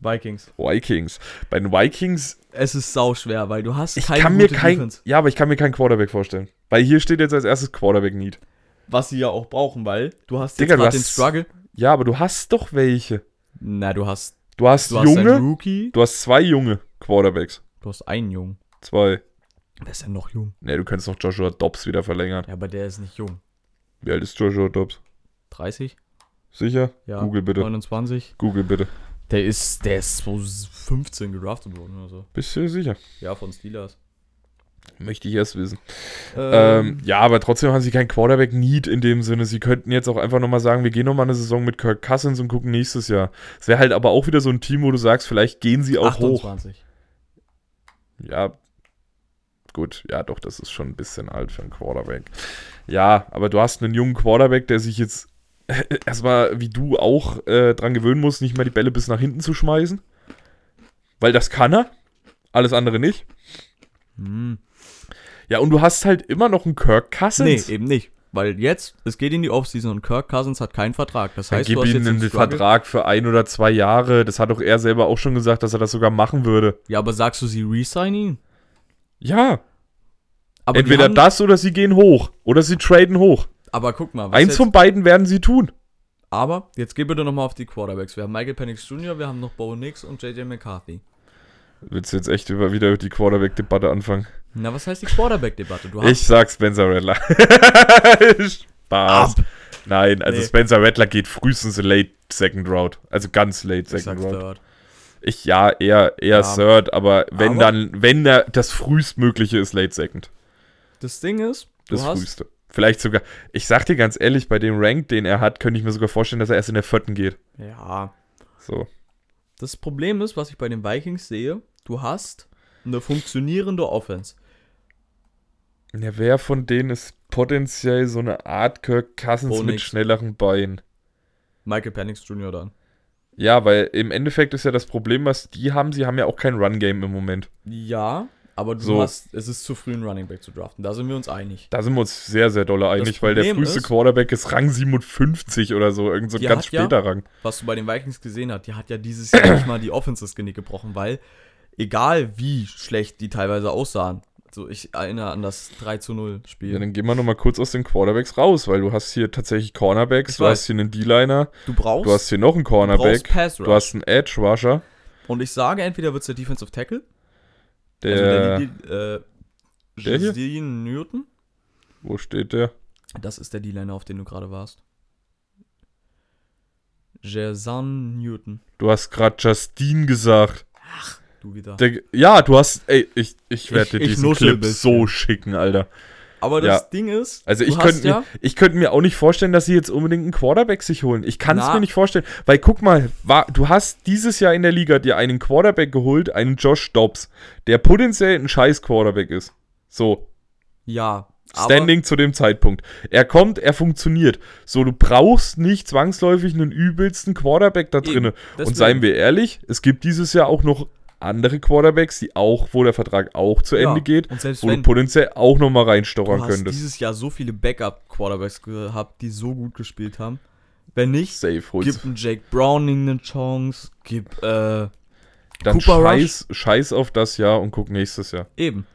Vikings. Vikings. Bei den Vikings, Es ist sau schwer, weil du hast ich keine kann mir kein, Defense. ja, aber ich kann mir keinen Quarterback vorstellen. Weil hier steht jetzt als erstes Quarterback-Need. Was sie ja auch brauchen, weil du hast Digga, jetzt du gerade den Struggle. Ja, aber du hast doch welche. Na, du hast, Du hast du hast junge, Rookie. du hast zwei junge Quarterbacks. Du hast einen Jungen. Zwei. Der ist ja noch jung. Ne, du könntest noch Joshua Dobbs wieder verlängern. Ja, aber der ist nicht jung. Wie alt ist Joshua Dobbs? 30? Sicher? Ja. Google bitte. 29? Google bitte. Der ist, der ist so 15 gedraftet worden oder so. Bist du sicher? Ja, von Steelers. Möchte ich erst wissen. Ähm, ja, aber trotzdem haben sie kein Quarterback-Need in dem Sinne. Sie könnten jetzt auch einfach nochmal sagen, wir gehen nochmal eine Saison mit Kirk Cousins und gucken nächstes Jahr. Es wäre halt aber auch wieder so ein Team, wo du sagst, vielleicht gehen sie auch hoch. 28. Ja, gut, ja doch, das ist schon ein bisschen alt für einen Quarterback. Ja, aber du hast einen jungen Quarterback, der sich jetzt (laughs) erstmal, wie du auch, äh, dran gewöhnen muss, nicht mehr die Bälle bis nach hinten zu schmeißen. Weil das kann er. Alles andere nicht. Hm. Ja, und du hast halt immer noch einen Kirk Nee, Cousins. eben nicht. Weil jetzt, es geht in die Offseason und Kirk Cousins hat keinen Vertrag. Das Dann heißt, gib du hast ihm jetzt einen Struggle. Vertrag für ein oder zwei Jahre. Das hat doch er selber auch schon gesagt, dass er das sogar machen würde. Ja, aber sagst du, sie resign ihn? Ja, Aber entweder das oder sie gehen hoch. Oder sie traden hoch. Aber guck mal, was Eins von beiden werden sie tun. Aber jetzt geh bitte nochmal auf die Quarterbacks. Wir haben Michael Penix Jr., wir haben noch Bo Nix und JJ McCarthy. Willst du jetzt echt über, wieder die Quarterback-Debatte anfangen? Na, was heißt die Quarterback-Debatte? Ich sag Spencer Rattler. (laughs) Spaß. Nein, also Nee. Spencer Rattler geht frühestens late second round. Also ganz late ich second round. Third. Ich ja, eher, eher Ja. third, aber wenn Aber- dann, wenn da das frühestmögliche ist late second. Das Ding ist, du Das hast, früheste. Vielleicht sogar, ich sag dir ganz ehrlich, bei dem Rank, den er hat, könnte ich mir sogar vorstellen, dass er erst in der vierten geht. Ja, So. das Problem ist, was ich bei den Vikings sehe, du hast eine funktionierende Offense. Ja, wer von denen ist potenziell so eine Art Kirk Cousins Oh, mit schnelleren Beinen? Michael Penix Jr. dann. Ja, weil im Endeffekt ist ja das Problem, was die haben, sie haben ja auch kein Run-Game im Moment. Ja, aber du So. hast, es ist zu früh, einen Running Back zu draften. Da sind wir uns einig. Da sind wir uns sehr, sehr dolle einig, weil der früheste ist- Quarterback ist Rang 57 oder so, irgend so ein ganz hat ja- später Rang. Was du bei den Vikings gesehen hast, die hat ja dieses Jahr nicht mal die Offense das Genick gebrochen, weil egal wie schlecht die teilweise aussahen, also ich erinnere an das 3 zu 0 Spiel. Ja, dann gehen wir nochmal kurz aus den Quarterbacks raus, weil du hast hier tatsächlich Cornerbacks, du hast hier einen D-Liner, du brauchst, du hast hier noch einen du Cornerback, Pass Rush. du hast einen Edge-Rusher, Und ich sage, entweder wird es der Defensive Tackle, der, also der, der, äh, der hier? Newton. wo steht der? Das ist der D-Liner, auf den du gerade warst. Jason Newton. Du hast gerade Justine gesagt. Du wieder. Der, ja, du hast, ey, ich, ich werde Ich- dir ich diesen nuschel Clip so schicken, Alter. Aber das ja. Ding ist, Also ich könnte mir, ja, ich könnte mir auch nicht vorstellen, dass sie jetzt unbedingt einen Quarterback sich holen. Ich kann es mir nicht vorstellen, weil guck mal, war, du hast dieses Jahr in der Liga dir einen Quarterback geholt, einen Josh Dobbs, der potenziell ein scheiß Quarterback ist. So, ja, Standing zu dem Zeitpunkt. Er kommt, er funktioniert. So, du brauchst nicht zwangsläufig einen übelsten Quarterback da drinne. Und seien wir ehrlich, es gibt dieses Jahr auch noch andere Quarterbacks, die auch, wo der Vertrag auch zu Ja, Ende geht, und selbst wo du potenziell auch nochmal Du reinstochern hast könntest. dieses Jahr so viele Backup-Quarterbacks gehabt, die so gut gespielt haben. Wenn nicht, Safe, gib einem Jake Browning eine Chance, gib, äh, Dann Cooper scheiß, scheiß auf das Jahr und guck nächstes Jahr. eben.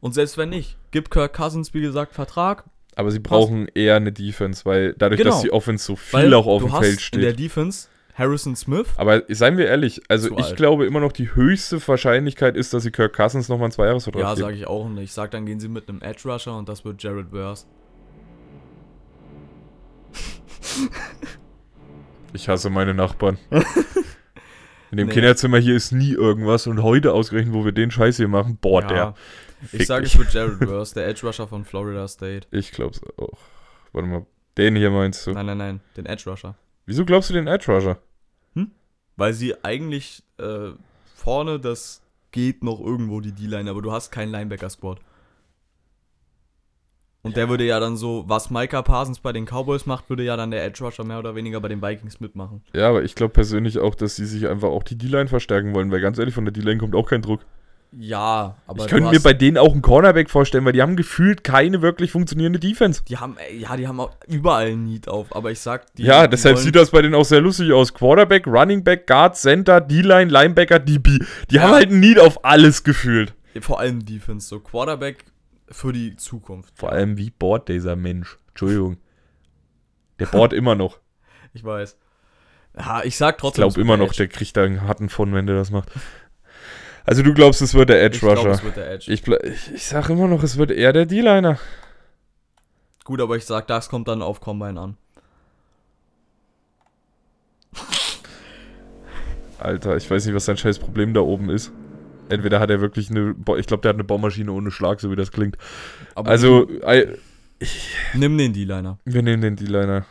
Und selbst wenn nicht, gib Kirk Cousins, wie gesagt, Vertrag. Aber sie brauchen eher eine Defense, weil dadurch, Genau. dass die Offense so viel Weil auch auf du dem hast Feld in der steht. Defense Harrison Smith. Aber seien wir ehrlich, also ich alt. glaube immer noch, die höchste Wahrscheinlichkeit ist, dass sie Kirk Cousins nochmal einen Zweijahresvertrag Ja, sage ich auch. Und ich sag, dann gehen sie mit einem Edge Rusher und das wird Jared Burst. Ich hasse meine Nachbarn. (laughs) In dem Nee. Kinderzimmer hier ist nie irgendwas und heute ausgerechnet, wo wir den Scheiß hier machen, boah, Ja. der. Ich sage, es wird Jared Verse, der Edge Rusher von Florida State. Ich glaub's auch. Warte mal, den hier meinst du? Nein, nein, nein, den Edge Rusher. Wieso glaubst du den Edge Rusher? Weil sie eigentlich äh, vorne, das geht noch irgendwo die D-Line, aber du hast keinen Linebacker-Squad. Und der würde ja dann so, was Micah Parsons bei den Cowboys macht, würde ja dann der Edge Rusher mehr oder weniger bei den Vikings mitmachen. Ja, aber ich glaube persönlich auch, dass sie sich einfach auch die D-Line verstärken wollen, weil ganz ehrlich, von der D-Line kommt auch kein Druck. Ja, aber ich könnte mir bei denen auch einen Cornerback vorstellen, weil die haben gefühlt keine wirklich funktionierende Defense. die haben, ja, die haben auch überall ein Need auf, aber ich sag, die ja, die deshalb sieht das bei denen auch sehr lustig aus. Quarterback, Running Back, Guard, Center, D-Line, Linebacker, DB. Die haben halt ein Need auf alles gefühlt. vor allem Defense, so Quarterback für die Zukunft. Vor allem, wie bohrt dieser Mensch? Entschuldigung. Der bohrt immer noch. (laughs) Ich weiß. Ja, ich sag Ich trotzdem. glaube es wird immer noch, der kriegt da einen harten von, wenn der das macht. Also du glaubst, es wird der Edge Ich glaube, Rusher. es wird der Edge. Ich, ich, ich sag immer noch, es wird eher der D-Liner. Gut, aber ich sag, das kommt dann auf Combine an. Alter, ich weiß nicht, was sein scheiß Problem da oben ist. Entweder hat er wirklich eine, Bo- ich glaube, der hat eine Baumaschine ohne Schlag, so wie das klingt. Aber Also, ei- nimm den D-Liner. wir nehmen den D-Liner.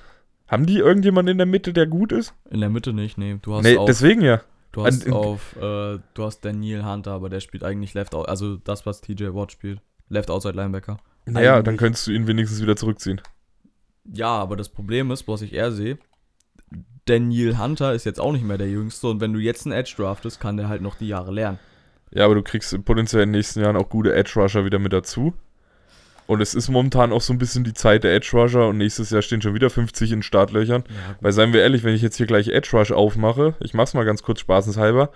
Haben die irgendjemanden in der Mitte, der gut ist? In der Mitte nicht, nee. Du hast Nee, auf, deswegen ja. Du hast an- auf, äh, du hast Daniel Hunter, aber der spielt eigentlich Left Out, also das, was TJ Watt spielt. Left Outside Linebacker. Naja, dann könntest du ihn wenigstens wieder zurückziehen. Ja, aber das Problem ist, was ich eher sehe, Daniel Hunter ist jetzt auch nicht mehr der Jüngste und wenn du jetzt einen Edge draftest, kann der halt noch die Jahre lernen. Ja, aber du kriegst potenziell in den nächsten Jahren auch gute Edge Rusher wieder mit dazu. Und es ist momentan auch so ein bisschen die Zeit der Edge Rusher und nächstes Jahr stehen schon wieder 50 in Startlöchern. Ja, Weil seien wir ehrlich, wenn ich jetzt hier gleich Edge Rush aufmache, ich mach's mal ganz kurz spaßenshalber,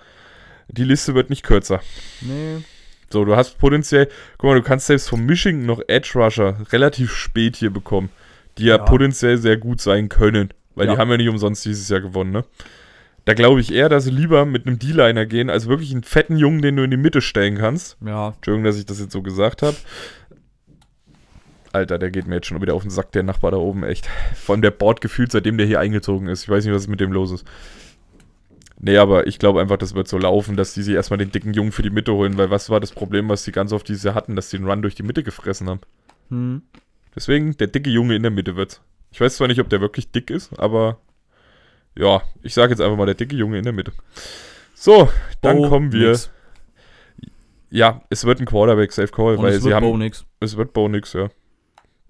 die Liste wird nicht kürzer. Nee. So, du hast potenziell, guck mal, du kannst selbst vom Michigan noch Edge Rusher relativ spät hier bekommen, die ja, Ja. potenziell sehr gut sein können, weil Ja. die haben ja nicht umsonst dieses Jahr gewonnen, ne? Da glaube ich eher, dass sie lieber mit einem D-Liner gehen, als wirklich einen fetten Jungen, den du in die Mitte stellen kannst. Ja, Entschuldigung, dass ich das jetzt so gesagt habe. Alter, der geht mir jetzt schon wieder auf den Sack, der Nachbar da oben, echt. Vor allem der Bord gefühlt, seitdem der hier eingezogen ist. Ich weiß nicht, was mit dem los ist. Nee, aber ich glaube einfach, das wird so laufen, dass die sich erstmal den dicken Jungen für die Mitte holen, weil was war das Problem, was die ganz oft dieses Jahr hatten, dass die den Run durch die Mitte gefressen haben. hm. Deswegen, der dicke Junge in der Mitte wird. Ich weiß zwar nicht, ob der wirklich dick ist, aber ja, ich sage jetzt einfach mal, der dicke Junge in der Mitte. So, dann Bo kommen wir. nix. Ja, es wird ein Quarterback Safe Call, Und weil es sie wird haben Bo nix. es wird Bo nix, ja.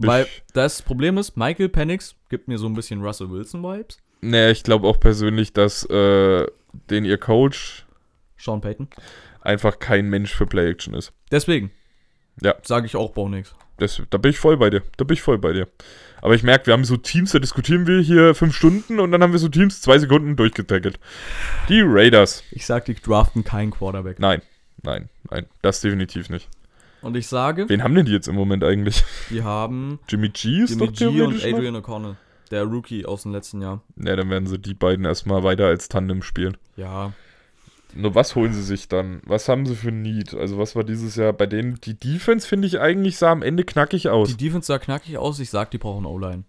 Weil das Problem ist, Michael Penix gibt mir so ein bisschen Russell Wilson-Vibes. nee, ich glaube auch persönlich, dass äh, den ihr Coach Sean Payton. einfach kein Mensch für Play-Action ist. Deswegen. Ja. Sage ich auch nix. Das, da bin ich voll bei dir. Da bin ich voll bei dir. Aber ich merke, wir haben so Teams, da diskutieren wir hier fünf Stunden und dann haben wir so Teams zwei Sekunden durchgetackelt. Die Raiders. Ich sag, die draften keinen Quarterback. Nein, nein, nein. Das definitiv nicht. Und ich sage, Wen haben denn die jetzt im Moment eigentlich? die haben Jimmy G ist Jimmy doch G und? Adrian O'Connell. Der Rookie aus dem letzten Jahr. Ja, dann werden sie die beiden erstmal weiter als Tandem spielen. Ja. Nur was holen sie sich dann? Was haben sie für ein Need? Also was war dieses Jahr bei denen? Die Defense, finde ich eigentlich, sah am Ende knackig aus. Die Defense sah knackig aus. Ich sag, die brauchen O-Line.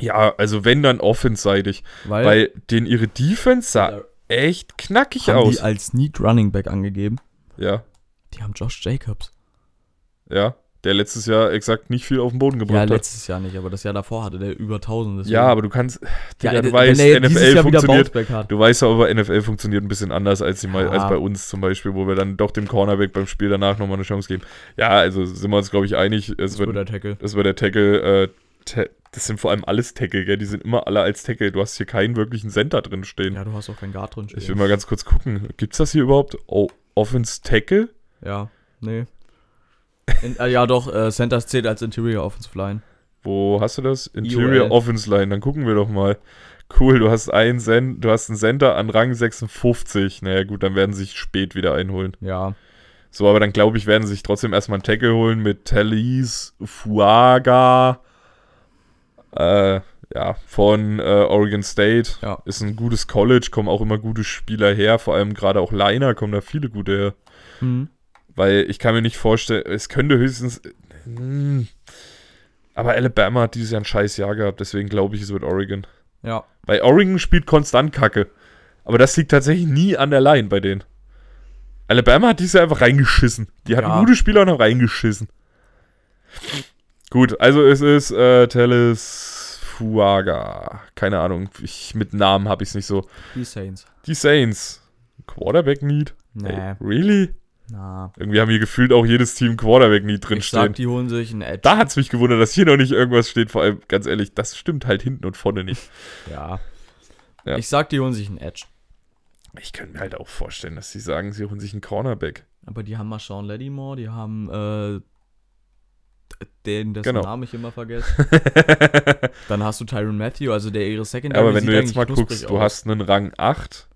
ja, also wenn dann offense-seitig. Weil, Weil den ihre Defense sah echt knackig haben aus. die als Need Running Back angegeben. Ja, Die haben Josh Jacobs. Ja. Der letztes Jahr exakt nicht viel auf den Boden Ja, gebracht hat. letztes Jahr nicht, aber das Jahr davor hatte der über 1000. deswegen- Ja, aber du kannst. ja, Digga, du wenn weißt, NFL funktioniert. Du weißt aber, NFL funktioniert ein bisschen anders als, die, Ja. als bei uns zum Beispiel, wo wir dann doch dem Cornerback beim Spiel danach nochmal eine Chance geben. Ja, also sind wir uns, glaube ich, einig. Es Das wird, wird der Tackle. das wird der Tackle. Äh, Ta das sind vor allem alles Tackle, gell? Die sind immer alle als Tackle. Du hast hier keinen wirklichen Center drin stehen. Ja, du hast auch keinen Guard drin stehen. ich will mal ganz kurz gucken. Gibt's das hier überhaupt? Oh, Offense Tackle? Ja, nee. In, äh, ja, doch, äh, Centers zählt als Interior Offensive Line. Wo hast du das? Interior IOL. Offense Line. Dann gucken wir doch mal. Cool, du hast einen, Sen du hast einen Center an Rang 56. Naja, gut, dann werden sie sich spät wieder einholen. Ja. So, aber dann glaube ich, werden sie sich trotzdem erstmal einen Tackle holen mit Tallis, Fuaga, äh, ja, von äh, Oregon State. Ja. Ist ein gutes College, kommen auch immer gute Spieler her, vor allem gerade auch Liner kommen da viele gute her. Mhm. Weil ich kann mir nicht vorstellen, es könnte höchstens. Hm, aber Alabama hat dieses Jahr ein scheiß Jahr gehabt, deswegen glaube ich, es wird Oregon. Ja. Weil Oregon spielt konstant Kacke. Aber das liegt tatsächlich nie an der Line bei denen. Alabama hat dieses Jahr einfach reingeschissen. Die hatten Ja. gute Spieler und haben reingeschissen. Gut, also es ist äh, Teles Fuaga. Keine Ahnung, ich, mit Namen habe ich es nicht so. Die Saints. Die Saints. Quarterback Need? Nee. Ey, really? Na. Irgendwie haben hier gefühlt auch jedes Team Quarterback Need Ich drinstehen. sag, die holen sich einen Edge. Da hat es mich gewundert, dass hier noch nicht irgendwas steht. Vor allem, ganz ehrlich, das stimmt halt hinten und vorne nicht. (laughs) Ja. Ja. Ich sag, die holen sich einen Edge. Ich könnte mir halt auch vorstellen, dass sie sagen, sie holen sich einen Cornerback. Aber die haben mal Sean Lattimore, die haben äh, den, dessen Genau. Namen ich immer vergesse. (laughs) Dann hast du Tyron Matthew, also der ihre Secondary Aber wenn du jetzt mal guckst, du aus. hast einen Rang 8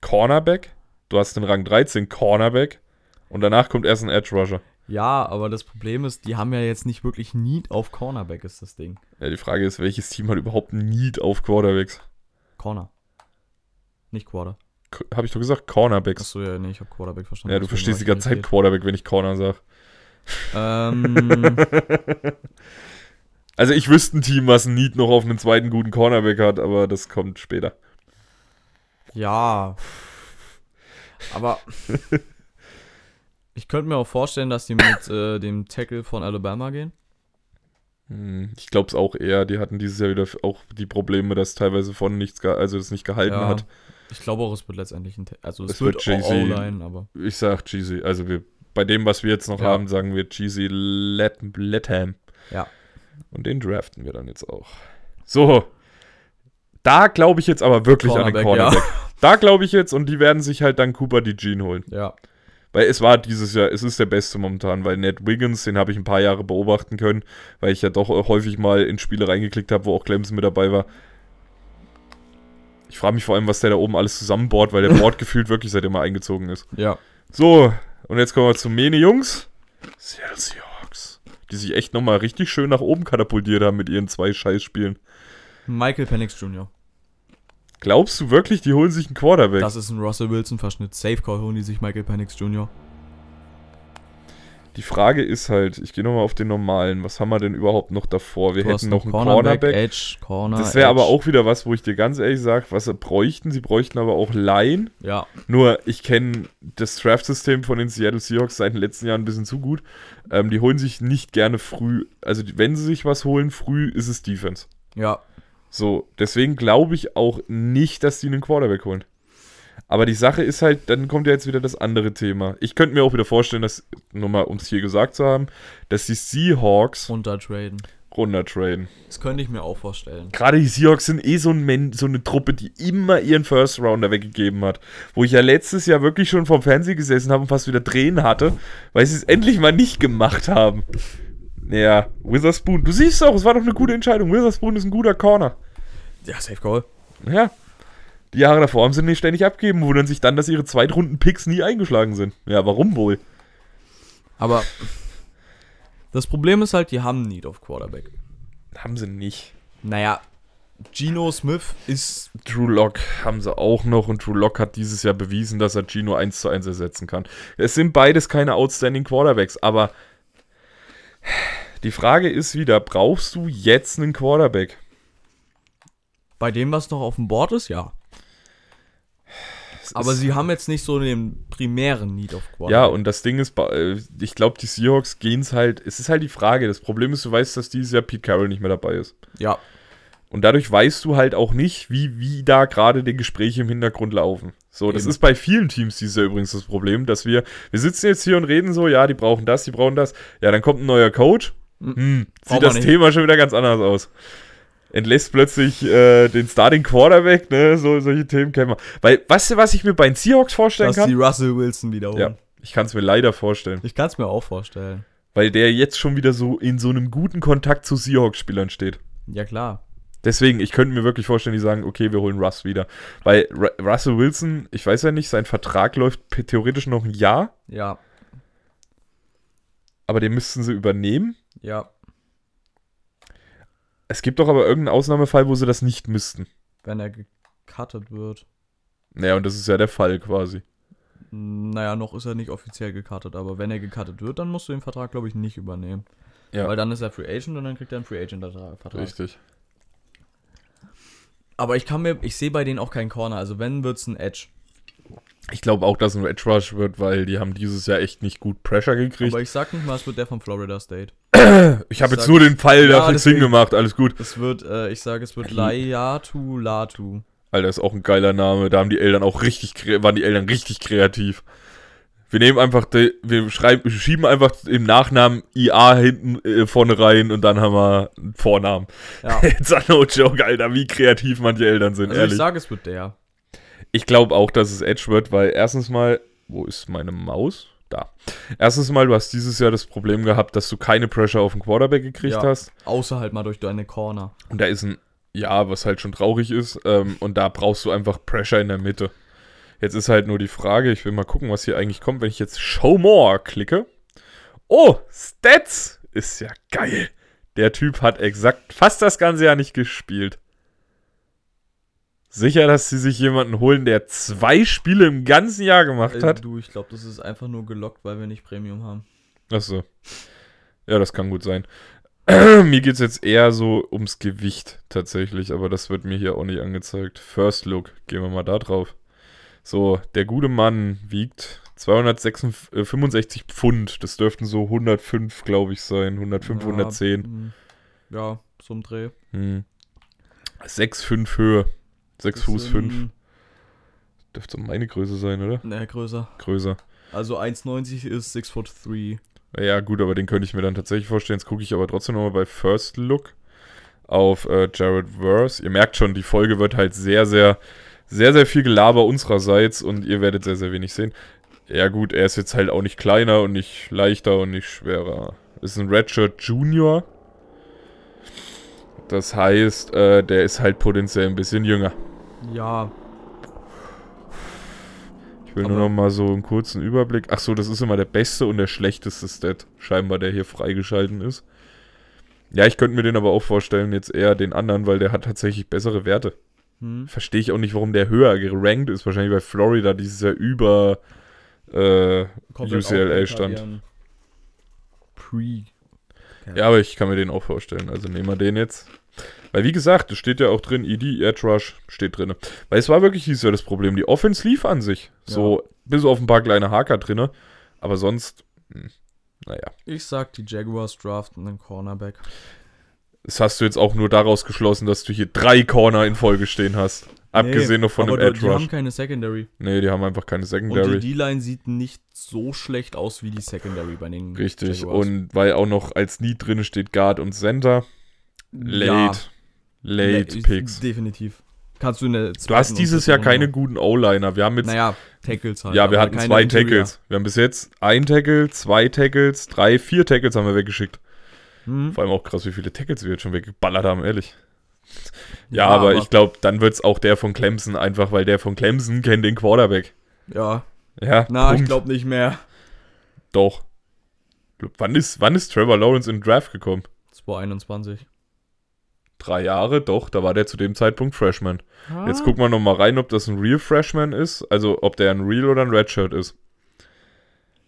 Cornerback, du hast einen Rang 13 Cornerback und danach kommt erst ein Edge Rusher. Ja, aber das Problem ist, die haben ja jetzt nicht wirklich Need auf Cornerback, ist das Ding. Ja, die Frage ist, welches Team hat überhaupt Need auf Quarterbacks? Corner. Nicht Quarter. Habe ich doch gesagt, Cornerbacks. Achso, ja, nee, ich habe Quarterback verstanden. Ja, du verstehst die ganze Zeit Quarterback, wenn ich Corner sage. Ähm, (laughs) Also ich wüsste ein Team, was Need noch auf einen zweiten guten Cornerback hat, aber das kommt später. ja. Aber (laughs) ich könnte mir auch vorstellen, dass die mit äh, dem Tackle von Alabama gehen. Hm, Ich glaube es auch eher. Die hatten dieses Jahr wieder auch die Probleme, dass teilweise von nichts, also es nicht gehalten Ja. hat. Ich glaube auch, es wird letztendlich ein Also es, Es wird, wird. O-Line, aber Ich sag Cheesy. Also wir, bei dem, was wir jetzt noch Ja. haben, sagen wir Cheesy Let Letham. Ja. Und den draften wir dann jetzt auch. So. Da glaube ich jetzt aber wirklich an den Cornerback, Cornerback. Da glaube ich jetzt und die werden sich halt dann Cooper die Jean holen. ja. Weil es war dieses Jahr, es ist der Beste momentan, weil Ned Wiggins, den habe ich ein paar Jahre beobachten können, weil ich ja doch häufig mal in Spiele reingeklickt habe, wo auch Clemson mit dabei war. Ich frage mich vor allem, was der da oben alles zusammenbohrt, weil der (laughs) Board gefühlt wirklich seitdem er eingezogen ist. Ja. So, und jetzt kommen wir zu Mene Jungs. Seattle Seahawks. Die sich echt nochmal richtig schön nach oben katapultiert haben mit ihren zwei Scheißspielen. Michael Penix Jr. Glaubst du wirklich, die holen sich einen Quarterback? Das ist ein Russell Wilson-Verschnitt. Safe Call holen die sich Michael Penix Jr. die Frage ist halt, ich gehe nochmal auf den normalen. Was haben wir denn überhaupt noch davor? Wir Du hätten noch einen Cornerback, Cornerback. Edge, Corner. Das wäre aber auch wieder was, wo ich dir ganz ehrlich sage, was sie bräuchten. Sie bräuchten aber auch Line. Ja, Nur, ich kenne das Draft-System von den Seattle Seahawks seit den letzten Jahren ein bisschen zu gut. Ähm, die holen sich nicht gerne früh. Also, wenn sie sich was holen, früh ist es Defense. ja. So, deswegen glaube ich auch nicht, dass die einen Quarterback holen. Aber die Sache ist halt, dann kommt ja jetzt wieder das andere Thema. Ich könnte mir auch wieder vorstellen, dass, nur mal um es hier gesagt zu haben, dass die Seahawks Runtertraden. runtertraden. Das könnte ich mir auch vorstellen. Gerade die Seahawks sind eh so, ein so eine Truppe, die immer ihren First Rounder weggegeben hat. Wo ich ja letztes Jahr wirklich schon vom Fernseher gesessen habe und fast wieder Tränen hatte, weil sie es endlich mal nicht gemacht haben. Ja, Witherspoon. Du siehst auch, es war doch eine gute Entscheidung. Witherspoon ist ein guter Corner. Ja, Safe Call. Ja. Die Jahre davor haben sie nicht ständig abgeben, wundern sich dann, dass ihre Zweitrunden-Picks nie eingeschlagen sind. Ja, warum wohl? Aber das Problem ist halt, die haben Need auf Quarterback. Haben sie nicht. Naja, Geno Smith ist. Drew Lock haben sie auch noch und Drew Lock hat dieses Jahr bewiesen, dass er Gino 1 zu 1 ersetzen kann. Es sind beides keine outstanding Quarterbacks, aber die Frage ist wieder, brauchst du jetzt einen Quarterback? Bei dem, was noch auf dem Board ist, ja. Es Aber ist- sie haben jetzt nicht so den primären Need auf Quarterback. Ja, und das Ding ist, äh, ich glaube, die Seahawks gehen es halt, es ist halt die Frage, das Problem ist, du weißt, dass dieses Jahr Pete Carroll nicht mehr dabei ist. Ja, Und dadurch weißt du halt auch nicht, wie, wie da gerade die Gespräche im Hintergrund laufen. So, das Eben. ist bei vielen Teams dieses Jahr übrigens das Problem, dass wir, wir sitzen jetzt hier und reden so, ja, die brauchen das, die brauchen das. Ja, dann kommt ein neuer Coach. Hm, Braucht sieht das nicht. Thema schon wieder ganz anders aus. Entlässt plötzlich äh, den Starting Quarterback, ne, so, solche Themen kennen wir. Weil, weißt du, was ich mir bei den Seahawks vorstellen dass die kann? Russell Wilson wiederholen. Ja, ich kann es mir leider vorstellen. Ich kann es mir auch vorstellen. Weil der jetzt schon wieder so in so einem guten Kontakt zu Seahawks-Spielern steht. Ja, klar. Deswegen, ich könnte mir wirklich vorstellen, die sagen, okay, wir holen Russ wieder. Weil Ru Russell Wilson, ich weiß ja nicht, sein Vertrag läuft theoretisch noch ein Jahr, Ja, aber den müssten sie übernehmen. ja. Es gibt doch aber irgendeinen Ausnahmefall, wo sie das nicht müssten. Wenn er gecuttet wird. Naja, und das ist ja der Fall quasi. Naja, noch ist er nicht offiziell gecuttet, aber wenn er gecuttet wird, dann musst du den Vertrag, glaube ich, nicht übernehmen. Ja, Weil dann ist er Free Agent und dann kriegt er einen Free Agent-Vertrag. richtig. Aber ich kann mir, ich sehe bei denen auch keinen Corner. Also wenn, wird's ein Edge. Ich glaube auch, dass ein Edge Rush wird, weil die haben dieses Jahr echt nicht gut Pressure gekriegt. Aber ich sag nicht mal, es wird der von Florida State. ich habe jetzt nur den Fall Ja, dafür gemacht, alles gut. Es wird, äh, ich sage, es wird Li- Layatu Latu. Alter, ist auch ein geiler Name. Da haben die Eltern auch richtig, waren die Eltern richtig kreativ. Wir nehmen einfach, die, wir schreiben, schieben einfach im Nachnamen IA hinten äh, vorne rein und dann haben wir einen Vornamen. Ja. (laughs) Jetzt no joke, Alter, wie kreativ manche Eltern sind, Also ehrlich. ich sage, es wird der. Ich glaube auch, dass es Edge wird, weil erstens mal, wo ist meine Maus? Da. Erstens mal, du hast dieses Jahr das Problem gehabt, dass du keine Pressure auf den Quarterback gekriegt Ja. hast. Außer halt mal durch deine Corner. Und da ist ein, ja, was halt schon traurig ist. Ähm, und da brauchst du einfach Pressure in der Mitte. Jetzt ist halt nur die Frage, ich will mal gucken, was hier eigentlich kommt, wenn ich jetzt Show More klicke. Oh, Stats! Ist ja geil. Der Typ hat exakt fast das ganze Jahr nicht gespielt. Sicher, dass sie sich jemanden holen, der zwei Spiele im ganzen Jahr gemacht Äh, hat? du, ich glaube, das ist einfach nur gelockt, weil wir nicht Premium haben. Achso. Ja, das kann gut sein. (clears throat) mir geht es jetzt eher so ums Gewicht tatsächlich, aber das wird mir hier auch nicht angezeigt. First Look, gehen wir mal da drauf. So, der gute Mann wiegt 265 Pfund. Das dürften so 105, glaube ich, sein. 105, Ja, 110. hm, Ja, im Dreh. Hm. 6,5 Höhe. 6 Das Fuß 5. sind- Dürfte meine Größe sein, oder? Ne, größer. Größer. Also 1,90 ist 6 foot 3. Ja, gut, aber den könnte ich mir dann tatsächlich vorstellen. Jetzt gucke ich aber trotzdem nochmal bei First Look auf äh, Jared Verse. Ihr merkt schon, die Folge wird halt sehr, sehr, sehr, sehr viel Gelaber unsererseits und ihr werdet sehr, sehr wenig sehen. Ja, gut, er ist jetzt halt auch nicht kleiner und nicht leichter und nicht schwerer. Ist ein Redshirt Junior. Das heißt, äh, der ist halt potenziell ein bisschen jünger. Ja, Ich will Aber- nur noch mal so einen kurzen Überblick. Ach so, das ist immer der beste und der schlechteste Stat, scheinbar, der hier freigeschalten ist. Ja, ich könnte mir den aber auch vorstellen, jetzt eher den anderen, weil der hat tatsächlich bessere Werte. Hm. Verstehe ich auch nicht, warum der höher gerankt ist. Wahrscheinlich, weil Florida dieses Jahr über äh, UCLA stand. Pre. Ja, aber ich kann mir den auch vorstellen. Also nehmen wir den jetzt. Weil, wie gesagt, es steht ja auch drin, ED, Edge Rush steht drin. Weil es war wirklich dieses Jahr das Problem. Die Offense lief an sich. So, bis auf ein paar kleine Haker drin. Aber sonst, hm, naja. Ich sag, die Jaguars draften einen Cornerback. Das hast du jetzt auch nur daraus geschlossen, dass du hier drei Corner in Folge stehen hast. Abgesehen noch von dem Edge Die haben Rush. keine Secondary. Nee, die haben einfach keine Und Secondary. die D-Line sieht nicht so schlecht aus wie die Secondary bei den Richtig. Jaguars. Und weil auch noch als Need drin steht Guard und Center. Late. Late Nee, Picks. Definitiv. Kannst du in der Du hast dieses Jahr keine guten O-Liner. Wir haben jetzt Naja, Tackles halt. Ja, wir hatten zwei Interior. Tackles. Wir haben bis jetzt ein Tackle, zwei Tackles, drei, vier Tackles haben wir weggeschickt. Hm? Vor allem auch krass, wie viele Tackles wir jetzt schon weggeballert haben, ehrlich. Ja, Ja, aber, aber- ich glaube, dann wird es auch der von Clemson, einfach weil der von Clemson kennt den Quarterback. Ja, Ja, na, ich Punkt. glaube nicht mehr. Doch. Wann ist, wann ist Trevor Lawrence in den Draft gekommen? 221. Drei Jahre, doch, da war der zu dem Zeitpunkt Freshman. Ah. Jetzt gucken wir nochmal rein, ob das ein Real Freshman ist, also ob der ein Real oder ein Redshirt ist.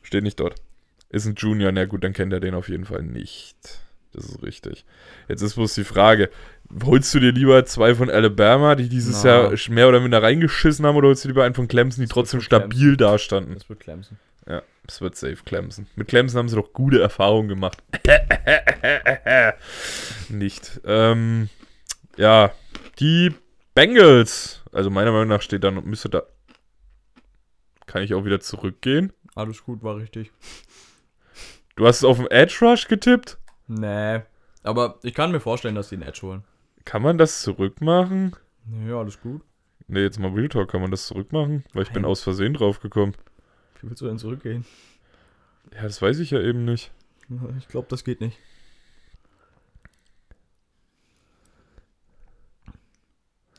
Steht nicht dort. Ist ein Junior, na gut, dann kennt er den auf jeden Fall nicht. Das ist richtig. Jetzt ist bloß die Frage, holst du dir lieber zwei von Alabama, die dieses Na. Jahr mehr oder minder reingeschissen haben, oder holst du lieber einen von Clemson, die Das trotzdem stabil dastanden? Das wird Clemson. Ja, es wird safe Clemson. Mit Clemson haben sie doch gute Erfahrungen gemacht. (laughs) Nicht. Ähm, ja, die Bengals. Also meiner Meinung nach steht da müsste da. Kann ich auch wieder zurückgehen? Alles gut, war richtig. Du hast es auf dem Edge Rush getippt? Nee. Aber ich kann mir vorstellen, dass die einen Edge holen. Kann man das zurückmachen? Nee, alles gut. Ne, jetzt mal Real Talk, kann man das zurückmachen? Weil ich bin Nein. aus Versehen drauf gekommen. Wie willst du denn zurückgehen? Ja, das weiß ich ja eben nicht. Ich glaube, das geht nicht.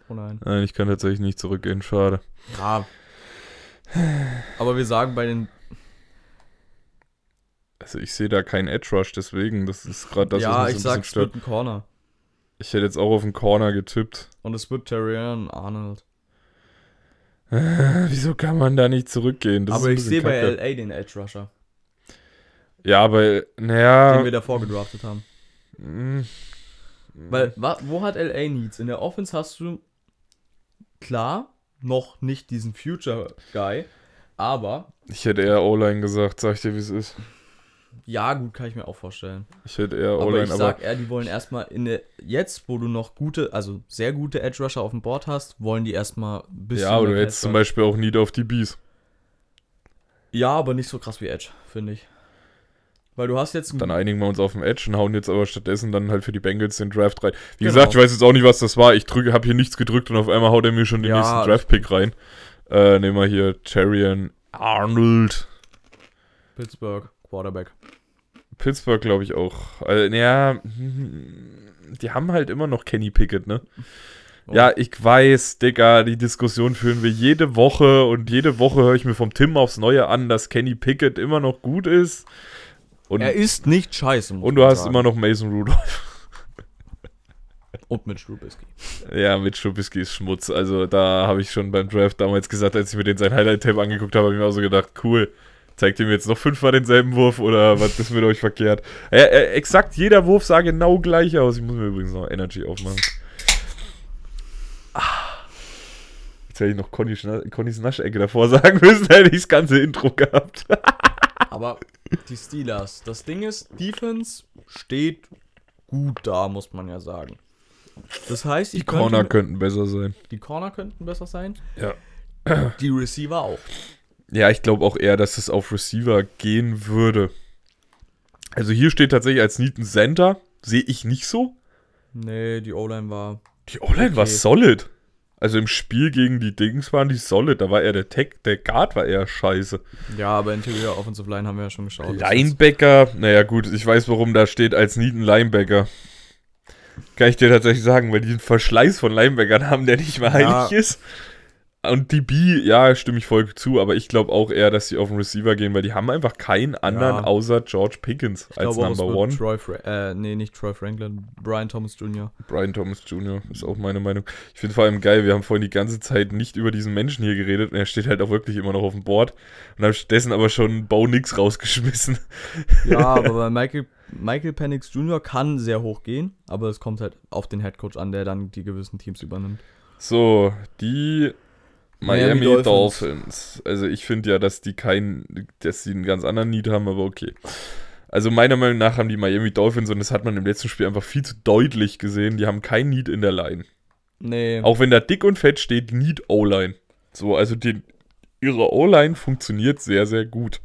Oh nein. Nein, ich kann tatsächlich nicht zurückgehen, schade. Ja. Aber wir sagen bei den. Also ich sehe da keinen Edge Rush, deswegen, das ist gerade das, ja, was ich mich so ein sag, bisschen es stört. wird ein Corner. Ich hätte jetzt auch auf den Corner getippt. Und es wird Terrian Arnold. Äh, Wieso kann man da nicht zurückgehen? Das Aber ich sehe bei. LA den Edge Rusher, Ja, aber, den naja. wir davor gedraftet haben. mm, Weil, wo hat LA Needs? In der Offense hast du klar, noch nicht diesen Future Guy, aber Ich hätte eher O-Line gesagt, sag ich dir, wie es ist. Ja, gut, kann ich mir auch vorstellen. Ich hätte eher Aber O-Line, ich aber, sag eher, die wollen erstmal in der, jetzt, wo du noch gute, also sehr gute Edge Rusher auf dem Board hast, wollen die erstmal ein bisschen. ja, aber du hättest zum Beispiel auch Need auf die Bees. Ja, aber nicht so krass wie Edge, finde ich. Weil du hast jetzt Dann einigen wir uns auf den Edge und hauen jetzt aber stattdessen dann halt für die Bengals den Draft rein. Wie Genau. gesagt, ich weiß jetzt auch nicht, was das war. Ich drücke, habe hier nichts gedrückt und auf einmal haut er mir schon den Ja, nächsten Draft-Pick rein. Äh, nehmen wir hier Charian Arnold. Pittsburgh Quarterback. Pittsburgh, glaube ich, auch. Also, naja, die haben halt immer noch Kenny Pickett, ne? Oh. Ja, ich weiß, Digga, die Diskussion führen wir jede Woche und jede Woche höre ich mir vom Tim aufs Neue an, dass Kenny Pickett immer noch gut ist. Und, er ist nicht scheiße. und du hast sagen. immer noch Mason Rudolph. (laughs) Und mit Trubisky. Ja, mit Schubisky ist Schmutz. Also da habe ich schon beim Draft damals gesagt, als ich mir den sein Highlight-Tape angeguckt habe, habe ich mir auch so gedacht, cool, zeigt ihr mir jetzt noch fünfmal denselben Wurf oder was ist mit euch verkehrt? Ja, äh, exakt jeder Wurf sah genau gleich aus. Ich muss mir übrigens noch Energy aufmachen. Ah. Jetzt hätte ich noch Conny Schna Connys Naschecke davor (laughs) sagen müssen, hätte ich das ganze Intro gehabt. (laughs) Aber die Steelers, das Ding ist, Defense steht gut da, muss man ja sagen. Das heißt, Die Corner könnte, könnten besser sein. die Corner könnten besser sein. Ja. Die Receiver auch. Ja, ich glaube auch eher, dass es auf Receiver gehen würde. Also hier steht tatsächlich als ein Center. Sehe ich nicht so. Nee, die O-Line war. Die O-Line war Okay. solid. Also im Spiel gegen die Dings waren die solid. Da war eher der Tech, der Guard war eher scheiße. Ja, aber Interior Offensive Line haben wir ja schon geschaut. Linebacker, naja gut, ich weiß, warum da steht als ein Linebacker. Kann ich dir tatsächlich sagen, weil die einen Verschleiß von Linebackern haben, der nicht mehr Ja. heilig ist. Und die B, ja, stimme ich voll zu, aber ich glaube auch eher, dass sie auf den Receiver gehen, weil die haben einfach keinen anderen Ja. außer George Pickens Ich als Number One. Troy Fra äh, nee, nicht Troy Franklin, Brian Thomas Jr. Brian Thomas Jr. ist auch meine Meinung. Ich finde vor allem geil, wir haben vorhin die ganze Zeit nicht über diesen Menschen hier geredet und er steht halt auch wirklich immer noch auf dem Board und habe stattdessen aber schon Bo Nix rausgeschmissen. Ja, (laughs) aber bei Michael, Michael Penix Jr. kann sehr hoch gehen, aber es kommt halt auf den Headcoach an, der dann die gewissen Teams übernimmt. So, die Miami, Miami Dolphins. Dolphins. Also ich finde ja, dass die keinen, dass sie einen ganz anderen Need haben, aber okay. Also meiner Meinung nach haben die Miami Dolphins, und das hat man im letzten Spiel einfach viel zu deutlich gesehen, die haben kein Need in der Line. Nee. Auch wenn da dick und fett steht, Need O-Line. So, also die, ihre O-Line funktioniert sehr, sehr gut.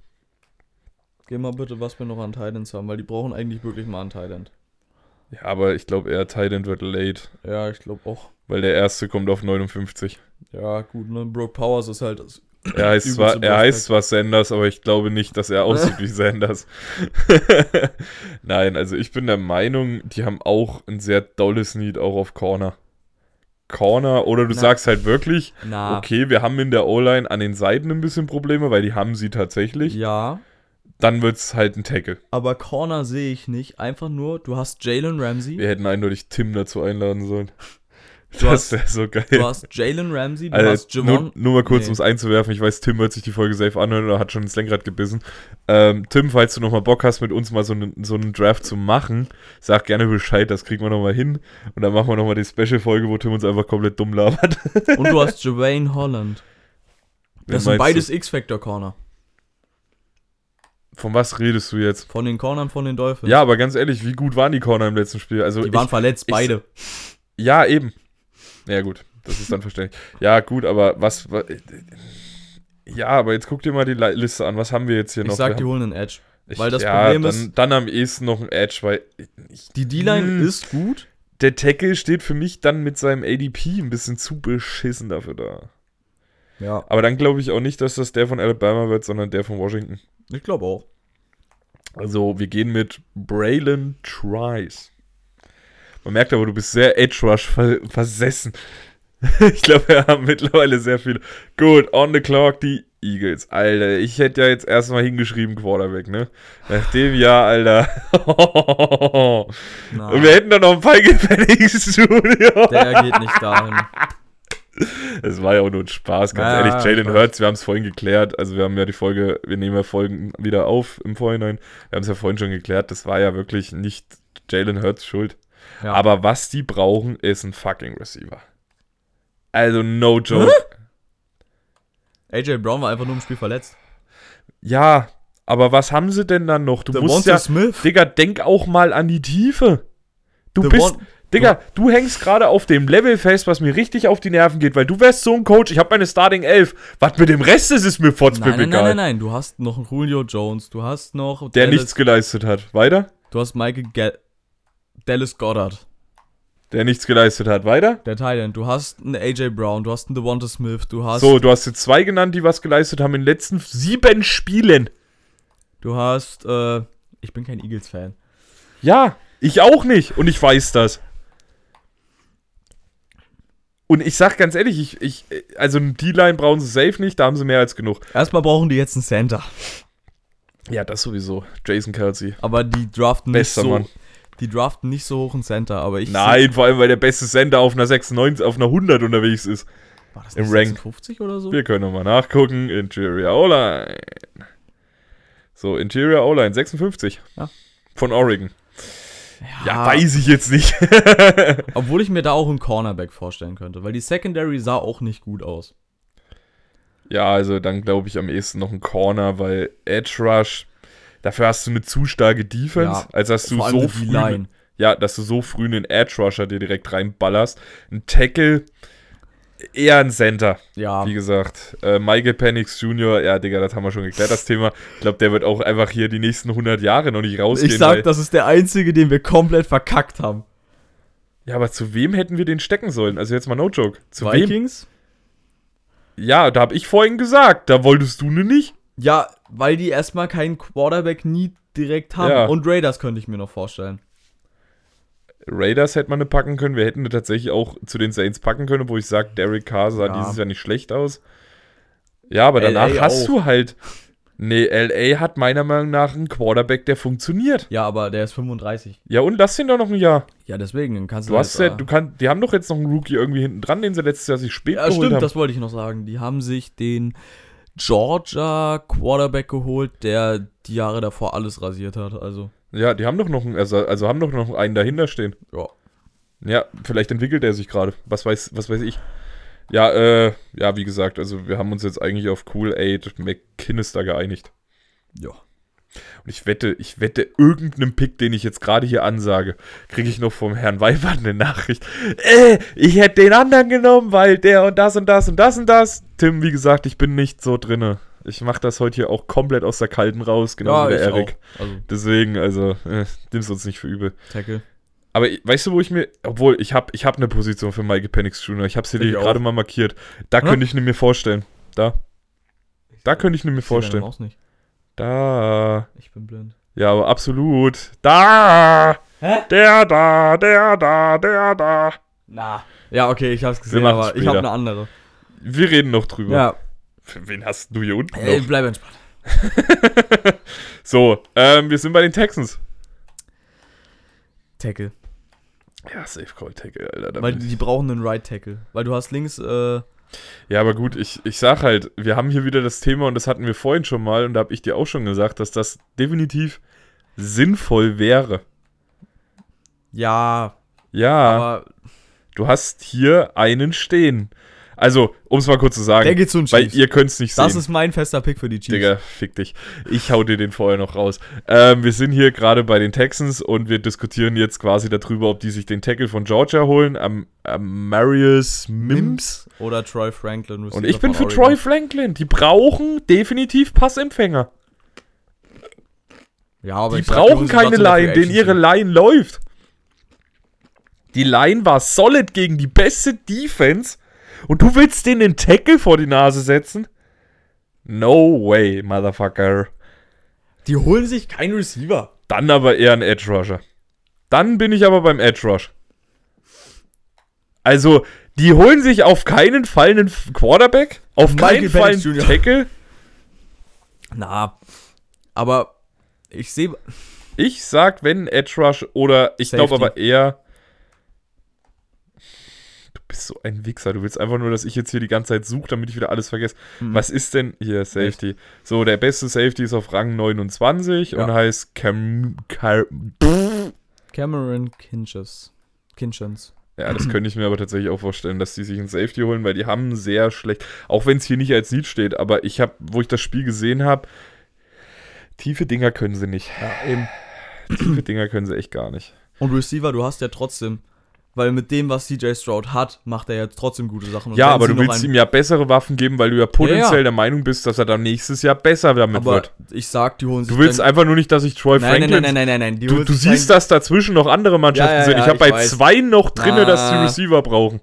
Geh mal bitte, was wir noch an Titans haben, weil die brauchen eigentlich wirklich mal einen Titan. Ja, aber ich glaube eher Titan wird late, Ja, ich glaube auch. weil der erste kommt auf 59. Ja, gut, ne? Broke Powers ist halt. Das Er (clears throat) heißt, zwar, er heißt zwar Sanders, aber ich glaube nicht, dass er aussieht wie (laughs) Sanders. (laughs) Nein, also ich bin der Meinung, die haben auch ein sehr dolles Need auch auf Corner. Corner, oder du Na. sagst halt wirklich, Na, okay, wir haben in der O-Line an den Seiten ein bisschen Probleme, weil die haben sie tatsächlich. ja. Dann wird es halt ein Tackle. Aber Corner sehe ich nicht. Einfach nur, du hast Jalen Ramsey. Wir hätten eindeutig Tim dazu einladen sollen. Du das hast- wäre so geil. Du hast Jalen Ramsey, du Also, hast nur, Javon. nur mal kurz, Nee. um es einzuwerfen. Ich weiß, Tim wird sich die Folge safe anhören oder hat schon ins Lenkrad gebissen. Ähm, Tim, falls du nochmal Bock hast, mit uns mal so einen, so einen Draft zu machen, sag gerne Bescheid, das kriegen wir nochmal hin. Und dann machen wir nochmal die Special-Folge, wo Tim uns einfach komplett dumm labert. (laughs) Und du hast Javane Holland. Wen Das sind beides X-Factor-Corner. Von was redest du jetzt? Von den Cornern von den Dolphins. Ja, aber ganz ehrlich, wie gut waren die Corner im letzten Spiel? Also Die waren ich, verletzt, ich- beide. ja, eben. Ja, gut, das ist dann verständlich. Ja, gut, aber was, wa- Ja, aber jetzt guck dir mal die Li- Liste an. Was haben wir jetzt hier Ich noch? sag, Wir die holen einen Edge. Ich, Weil das ja, Problem dann, ist- Dann am ehesten noch ein Edge, weil ich, Die D-Line Hm. ist gut. der Tackle steht für mich dann mit seinem ADP ein bisschen zu beschissen dafür da. Ja. Aber dann glaube ich auch nicht, dass das der von Alabama wird, sondern der von Washington. Ich glaube auch. Also wir gehen mit Braylon Trice. Man merkt aber, du bist sehr Edge Rush ver versessen. (laughs) ich glaube, wir haben mittlerweile sehr viele. Gut, on the clock, die Eagles. Alter, ich hätte ja jetzt erstmal hingeschrieben Quarterback, ne? Nach dem Jahr, Alter. (laughs) Und wir hätten dann noch ein Feige Pennings Junior. der geht nicht dahin. (laughs) Das war ja auch nur ein Spaß, ganz Ja, ehrlich. Jalen. Hurts, wir haben es vorhin geklärt. Also, wir haben ja die Folge, wir nehmen ja Folgen wieder auf im Vorhinein. Wir haben es ja vorhin schon geklärt. Das war ja wirklich nicht Jalen Hurts Schuld. Ja. Aber was die brauchen, ist ein fucking Receiver. Also, no joke. AJ Brown war einfach nur im Spiel verletzt. Ja, aber was haben sie denn dann noch? Du musst Devonta ja, Smith. Digga, denk auch mal an die Tiefe. Du The bist, one- Digga, du hängst gerade auf dem Level fest, was mir richtig auf die Nerven geht, weil du wärst so ein Coach, ich habe meine Starting 11. Was mit dem Rest ist, ist mir Nein, fotzpip nein, nein, egal. nein, nein. Du hast noch einen Julio Jones. Du hast noch. Der Dallas, nichts geleistet hat. Weiter? Du hast Michael Ga Dallas Goddard. Der nichts geleistet hat. Weiter? Der Thailand. Du hast einen AJ Brown. Du hast einen Devonta Smith. Du hast. So, du hast jetzt zwei genannt, die was geleistet haben in den letzten sieben Spielen. Du hast. Äh, ich bin kein Eagles-Fan. Ja, ich auch nicht. Und ich weiß das. Und ich sag ganz ehrlich, ich, ich, also eine D-Line brauchen sie safe nicht, da haben sie mehr als genug. Erstmal brauchen die jetzt einen Center. Ja, das sowieso. Jason Kelsey. Aber die draften nicht Bester so. Mann. Die draften nicht so hoch einen Center. Aber ich. Nein, vor allem, weil der beste Sender auf einer 96, auf einer 100 unterwegs ist. War das im nicht Rank. 56 oder so? Wir können nochmal nachgucken. Interior O-Line. So, Interior O-Line, 56. Ja. Von Oregon. Ja, weiß ich jetzt nicht. (laughs) Obwohl ich mir da auch einen Cornerback vorstellen könnte. Weil die Secondary sah auch nicht gut aus. ja, also dann glaube ich am ehesten noch ein Corner, weil Edge Rush, dafür hast du eine zu starke Defense, Ja, als dass du so früh, Line. ja, dass du so früh einen Edge Rusher dir direkt reinballerst. Ein Tackle, eher ein Center. Ja. Wie gesagt, äh, Michael Penix Jr., ja, Digga, das haben wir schon geklärt, das Thema. Ich glaube, der wird auch einfach hier die nächsten 100 Jahre noch nicht rausgehen. Ich sag, das ist der einzige, den wir komplett verkackt haben. ja, aber zu wem hätten wir den stecken sollen? Also jetzt mal no joke. Zu wem? Vikings? Ja, da habe ich vorhin gesagt, da wolltest du ne nicht. Ja, weil die erstmal keinen Quarterback nie direkt haben. Ja. Und Raiders könnte ich mir noch vorstellen. Raiders hätte man ne packen können. Wir hätten ne tatsächlich auch zu den Saints packen können, wo ich sage, Derek Carr sah Ja. dieses Jahr nicht schlecht aus. Ja, aber danach LA hast auch. du halt. Nee, LA hat meiner Meinung nach einen Quarterback, der funktioniert. Ja, aber der ist 35. Ja, und lass ihn doch noch ein Jahr. Ja, deswegen dann kannst du. Du hast ja, jetzt, äh, du kannst, die haben doch jetzt noch einen Rookie irgendwie hinten dran, den sie letztes Jahr sich spät ja, geholt stimmt, haben. das wollte ich noch sagen. Die haben sich den Georgia Quarterback geholt, der die Jahre davor alles rasiert hat. Also, ja, die haben doch noch einen, also, also haben doch noch einen dahinter stehen. ja. Ja, vielleicht entwickelt er sich gerade. Was weiß, was weiß ich. Ja, äh, ja, wie gesagt, also wir haben uns jetzt eigentlich auf Cool Aid McKinnister geeinigt. Ja. Und ich wette, ich wette, irgendeinem Pick, den ich jetzt gerade hier ansage, kriege ich noch vom Herrn Weibert eine Nachricht. Äh, ich hätte den anderen genommen, weil der und das und das und das und das. Tim, wie gesagt, ich bin nicht so drinne. Ich mache das heute hier auch komplett aus der Kalten raus, genau wie der ich Erik. auch. Also, Deswegen, also, äh, nimm's uns nicht für übel. Tackle. Aber ich- weißt du, wo ich mir, obwohl ich habe ich hab eine Position für Michael Penix Jr., ich habe sie Ich dir auch. gerade mal markiert. Da Ja. könnte ich mir vorstellen. Da. Da könnte ich mir Ich vorstellen. deine Maus nicht. Da. Ich bin blind. Ja, aber absolut. Da. Hä? Der da, der da, der da. Na. Ja, okay, ich hab's gesehen, aber ich habe später. eine andere. Wir reden noch drüber. Ja, Für wen hast du hier unten ey, noch? bleib entspannt. (laughs) So, ähm, wir sind bei den Texans. Tackle. Ja, Safe Call Tackle, Alter. Weil ich- die brauchen einen Right Tackle. Weil du hast links, äh, Ja, aber gut, ich, ich sag halt, wir haben hier wieder das Thema und das hatten wir vorhin schon mal und da habe ich dir auch schon gesagt, dass das definitiv sinnvoll wäre. ja, Ja, aber du hast hier einen stehen. Also, um es mal kurz zu sagen, der geht zu den weil Chiefs. ihr könnt es nicht das sehen. ist mein fester Pick für die Chiefs. Digga, fick dich. Ich hau dir den vorher noch raus. Ähm, wir sind hier gerade bei den Texans und wir diskutieren jetzt quasi darüber, ob die sich den Tackle von Georgia holen, am, am Marius Mims. Oder Troy Franklin. Und ich bin für von Troy Oregon. Franklin. Die brauchen definitiv Passempfänger. Ja, aber Die ich sag, brauchen sie keine Line, denn ihre. Line läuft. Die Line war solid gegen die beste Defense und du willst denen den Tackle vor die Nase setzen? No way, Motherfucker. Die holen sich keinen Receiver. Dann aber eher ein Edge Rusher. Dann bin ich aber beim Edge Rush. Also, die holen sich auf keinen Fall einen Quarterback, auf Michael keinen Fall einen Jr. Tackle. Na, aber ich sehe. Ich sag, wenn Edge Rush oder ich glaube aber eher. Du bist so ein Wichser. Du willst einfach nur, dass ich jetzt hier die ganze Zeit suche, damit ich wieder alles vergesse. Mhm. Was ist denn hier Safety? So, der beste Safety ist auf Rang 29 Ja. und heißt Cam. Cam Cameron Kinches. Kinchens. Ja, das könnte ich mir aber tatsächlich auch vorstellen, dass die sich einen Safety holen, weil die haben sehr schlecht, auch wenn es hier nicht als Lied steht, aber ich habe, wo ich das Spiel gesehen habe, tiefe Dinger können sie nicht. Ja, eben. Tiefe Dinger können sie echt gar nicht. Und Receiver, du hast ja trotzdem, weil mit dem, was CJ Stroud hat, macht er ja trotzdem gute Sachen. Und ja, aber du willst ihm ja bessere Waffen geben, weil du ja potenziell ja. der Meinung bist, dass er dann nächstes Jahr besser damit aber wird. ich sag, die holen sich Du willst einfach nur nicht, dass ich Troy Nein, Franklin. nein, nein, nein, nein, nein, Du, du siehst, dass dazwischen noch andere Mannschaften Ja, ja, sind. Ich ja, habe bei weiß. zwei noch drinne, dass die Na. Receiver brauchen.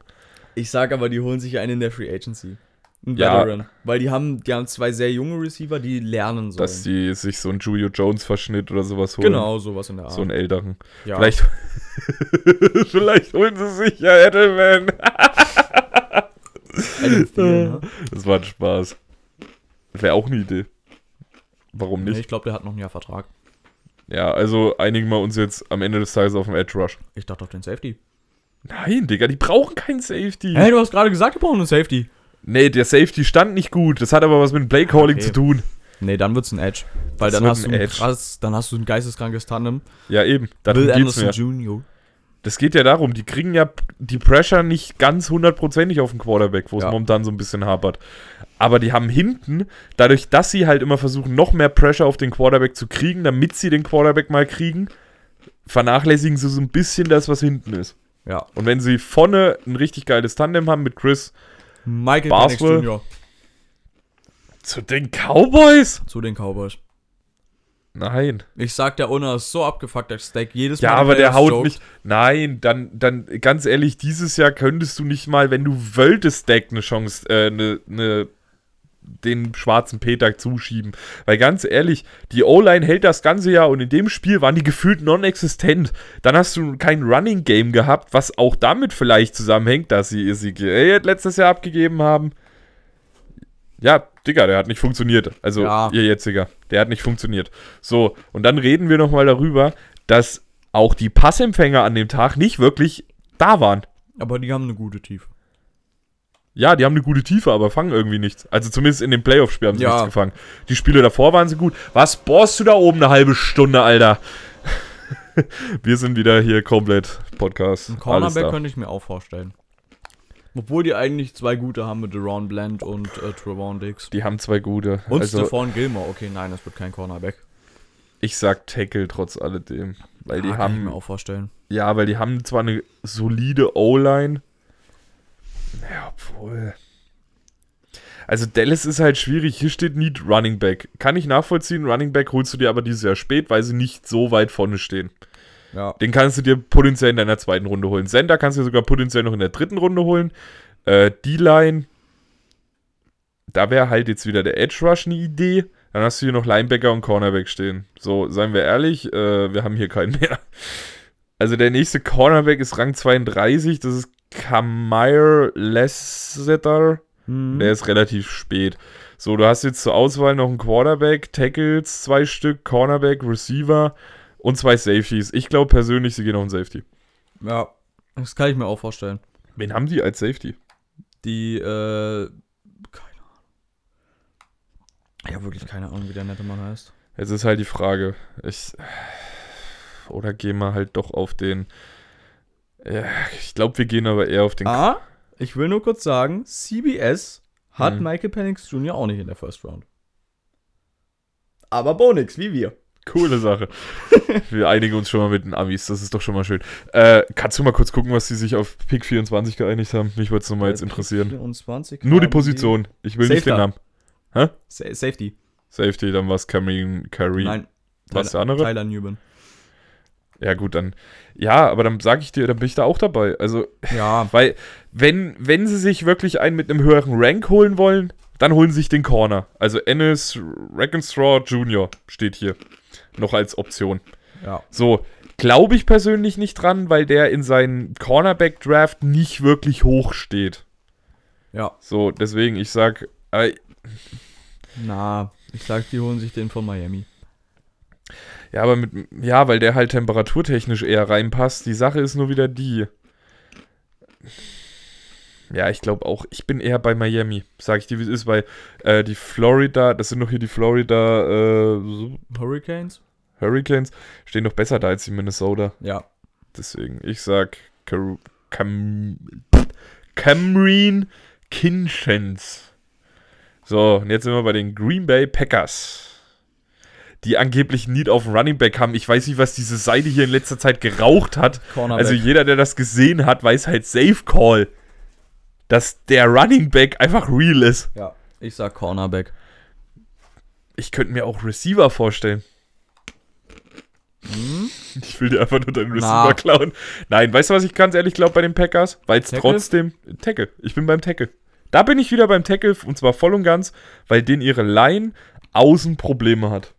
Ich sag aber, die holen sich einen in der Free Agency. Ein Ja. Veteran. Weil die haben, die haben zwei sehr junge Receiver, die lernen sollen. Dass die sich so einen Julio Jones-Verschnitt oder sowas holen. genau, sowas in der Art. So einen älteren. ja. Vielleicht, (laughs) vielleicht holen sie sich ja Edelman. (laughs) Thielen, ne? Das war ein Spaß. Wäre auch eine Idee. Warum Nee, nicht? ich glaube, der hat noch ein Jahr Vertrag. Ja, also einigen wir uns jetzt am Ende des Tages auf den Edge Rush. Ich dachte auf den Safety. Nein, Digga, die brauchen keinen Safety. Hey, du hast gerade gesagt, wir brauchen einen Safety. Nee, der Safety stand nicht gut. Das hat aber was mit dem Playcalling Okay. zu tun. Nee, dann wird's ein Edge. Weil Das dann hast, du ein krass, dann hast du ein geisteskrankes Tandem. Ja, eben. Darum Will Anderson mir. Jr. Das geht ja darum, die kriegen ja die Pressure nicht ganz hundertprozentig auf den Quarterback, wo es Ja. momentan so ein bisschen hapert. Aber die haben hinten, dadurch, dass sie halt immer versuchen, noch mehr Pressure auf den Quarterback zu kriegen, damit sie den Quarterback mal kriegen, vernachlässigen sie so ein bisschen das, was hinten ist. Ja. Und wenn sie vorne ein richtig geiles Tandem haben mit Chris Michael Boswell. Penix Jr. zu den Cowboys? zu den Cowboys. Nein. Ich sag, der Owner ist so abgefuckt, der Steak jedes Ja, Mal. aber der haut nicht. Nein, dann, dann, ganz ehrlich, dieses Jahr könntest du nicht mal, wenn du wolltest, Deck eine Chance, äh, eine, eine, den schwarzen Peter zuschieben. Weil ganz ehrlich, die O-Line hält das ganze Jahr und in dem Spiel waren die gefühlt non-existent. Dann hast du kein Running Game gehabt, was auch damit vielleicht zusammenhängt, dass sie Ezekiel letztes Jahr abgegeben haben. Ja, Digga, der hat nicht funktioniert. Also Ja. ihr jetziger. Der hat nicht funktioniert. So, und dann reden wir nochmal darüber, dass auch die Passempfänger an dem Tag nicht wirklich da waren. Aber die haben eine gute Tiefe. Ja, die haben eine gute Tiefe, aber fangen irgendwie nichts. Also zumindest in dem Playoff-Spiel haben sie Ja. nichts gefangen. Die Spiele davor waren sie gut. Was bohrst du da oben eine halbe Stunde, Alter? (laughs) Wir sind wieder hier komplett Podcast. Ein Cornerback könnte ich mir auch vorstellen. Obwohl die eigentlich zwei gute haben mit Deron Bland und äh, Trevon Diggs. Die haben zwei gute. Und also Stephon Gilmore. Okay, nein, das wird kein Cornerback. ich sag Tackle trotz alledem. Weil die Ah, kann ich mir haben. auch vorstellen. Ja, weil die haben zwar eine solide O-Line. Ja, obwohl. Also Dallas ist halt schwierig. Hier steht Need Running Back. Kann ich nachvollziehen. Running Back holst du dir aber dieses Jahr spät, weil sie nicht so weit vorne stehen. Ja. Den kannst du dir potenziell in deiner zweiten Runde holen. Sender kannst du dir sogar potenziell noch in der dritten Runde holen. Äh, D-Line, da wäre halt jetzt wieder der Edge Rush eine Idee. Dann hast du hier noch Linebacker und Cornerback stehen. So, seien wir ehrlich, äh, wir haben hier keinen mehr. Also der nächste Cornerback ist Rang 32, das ist Kamire Lasseter. Mhm. Der ist relativ spät. So, du hast jetzt zur Auswahl noch einen Quarterback, Tackles, zwei Stück, Cornerback, Receiver und zwei Safeties. Ich glaube persönlich, sie gehen auf einen Safety. ja. Das kann ich mir auch vorstellen. Wen haben die als Safety? Die, äh, keine Ahnung. Ja, wirklich keine Ahnung, wie der nette Mann heißt. Jetzt ist halt die Frage. Ich. Oder gehen wir halt doch auf den. Ja, ich glaube, wir gehen aber eher auf den. Ah, ich will nur kurz sagen, CBS hat Hm. Michael Penix Jr. auch nicht in der First Round. Aber Bonix, wie wir. Coole Sache. (laughs) wir einigen uns schon mal mit den Amis, das ist doch schon mal schön. Äh, kannst du mal kurz gucken, was sie sich auf Pick 24 geeinigt haben? Mich würde es nochmal jetzt interessieren. 24 Nur die Position. Ich will nicht den Safety. Namen. Sa Safety. Safety, dann war es Kareem, Kareem. Nein. Was Tyler- der andere? Tyler Newman. Ja, gut, dann. Ja, aber dann sage ich dir, dann bin ich da auch dabei. Also, Ja, (laughs) weil, wenn, wenn sie sich wirklich einen mit einem höheren Rank holen wollen, dann holen sie sich den Corner. Also Ennis Reckenstraw Jr. steht hier noch als Option. ja. So, glaube ich persönlich nicht dran, weil der in seinen Cornerback-Draft nicht wirklich hoch steht. Ja. So, deswegen, ich sag, äh, Na, ich sag, die holen sich den von Miami. Ja, aber mit, ja, weil der halt temperaturtechnisch eher reinpasst. Die Sache ist nur wieder die. Ja, ich glaube auch, ich bin eher bei Miami. Sag ich dir, wie es ist, weil äh, die Florida, das sind doch hier die Florida äh, Hurricanes? Hurricanes, stehen doch besser da als die Minnesota. Ja. Deswegen, ich sag Car Cam Cameron Kinchens. So, und jetzt sind wir bei den Green Bay Packers. Die angeblich Need auf Running Back haben. Ich weiß nicht, was diese Seite hier in letzter Zeit geraucht hat. Cornerback. Also jeder, der das gesehen hat, weiß halt Safe Call, dass der Running Back einfach real ist. ja, ich sag Cornerback. Ich könnte mir auch Receiver vorstellen. Ich will dir einfach nur deinen Receiver Na. klauen. Nein, weißt du, was ich ganz ehrlich glaube bei den Packers? Weil es trotzdem. Tackle. Ich bin beim Tackle. Da bin ich wieder beim Tackle und zwar voll und ganz, weil den ihre Line außen Probleme hat.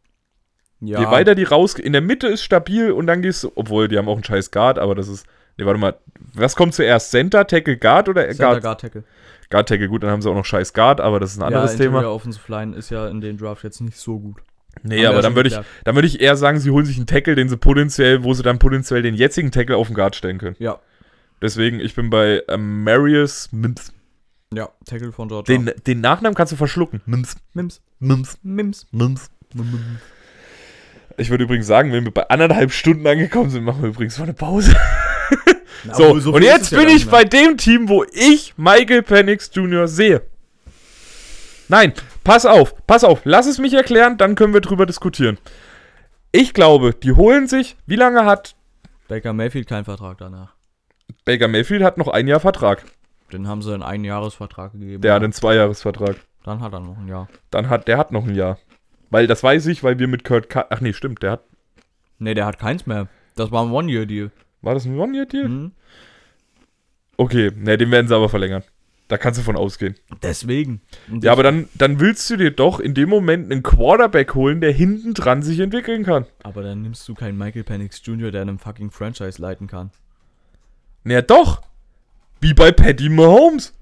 Ja, Je weiter die raus. In der Mitte ist stabil und dann gehst du. Obwohl, die haben auch einen scheiß Guard, aber das ist. Nee, warte mal. Was kommt zuerst? Center, Tackle, Guard oder Center Guard? Guard Tackle. Guard, Tackle, gut, dann haben sie auch noch scheiß Guard, aber das ist ein anderes ja, Thema. Interior Offensive Line ist ja in den Draft jetzt nicht so gut. Nee, aber ja dann würde ich, dann würde ich eher sagen, sie holen sich einen Tackle, den sie potenziell, wo sie dann potenziell den jetzigen Tackle auf den Guard stellen können. Ja, Deswegen, ich bin bei ähm, Marius Mims. ja, Tackle von Georgia. Den, den Nachnamen kannst du verschlucken. Mims. Mims. Mims. Mims. Mims. Ich würde übrigens sagen, wenn wir bei anderthalb Stunden angekommen sind, machen wir übrigens mal eine Pause. Na, So, obwohl, und jetzt ja bin gar ich bei dem Team, wo ich Michael Penix Jr. sehe. Nein, pass auf, pass auf, lass es mich erklären, dann können wir drüber diskutieren. Ich glaube, die holen sich, wie lange hat. Baker Mayfield keinen Vertrag danach. Baker Mayfield hat noch ein Jahr Vertrag. Den haben sie einen Einjahresvertrag gegeben. Der hat einen Zweijahresvertrag. Dann hat er noch ein Jahr. Dann hat der hat noch ein Jahr. Weil das weiß ich, weil wir mit Kurt Cut. Ach nee, stimmt, der hat. Nee, der hat keins mehr. Das war ein One-Year-Deal. War das ein One-Year-Deal? Mhm. Okay, ne, den werden sie aber verlängern. Da kannst du von ausgehen. Deswegen. Und Ja, aber dann, dann willst du dir doch in dem Moment einen Quarterback holen, der hinten dran sich entwickeln kann. aber dann nimmst du keinen Michael Penix Jr., der einem fucking Franchise leiten kann. Naja, doch. Wie bei Patty Mahomes.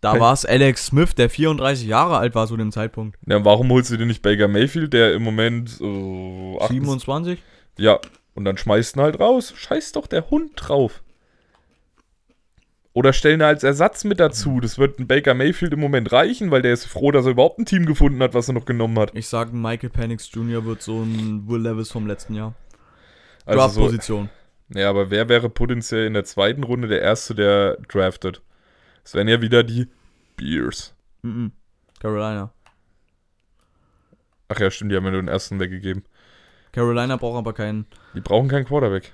Da war es Alex Smith, der 34 Jahre alt war zu dem Zeitpunkt. Ja, warum holst du dir nicht Baker Mayfield, der im Moment äh, 28 27? Ja, und dann schmeißt ihn halt raus. Scheiß doch der Hund drauf. Oder stellen als Ersatz mit dazu. Das wird ein Baker Mayfield im Moment reichen, weil der ist froh, dass er überhaupt ein Team gefunden hat, was er noch genommen hat. Ich sag, Michael Penix Jr. wird so ein Will Levis vom letzten Jahr. Also so, Draft-Position. ja, aber wer wäre potenziell in der zweiten Runde der Erste, der draftet? Es wären ja wieder die Bears. Mhm. Carolina. Ach ja, stimmt, die haben ja nur den ersten weggegeben. Carolina braucht aber keinen. Die brauchen keinen Quarterback.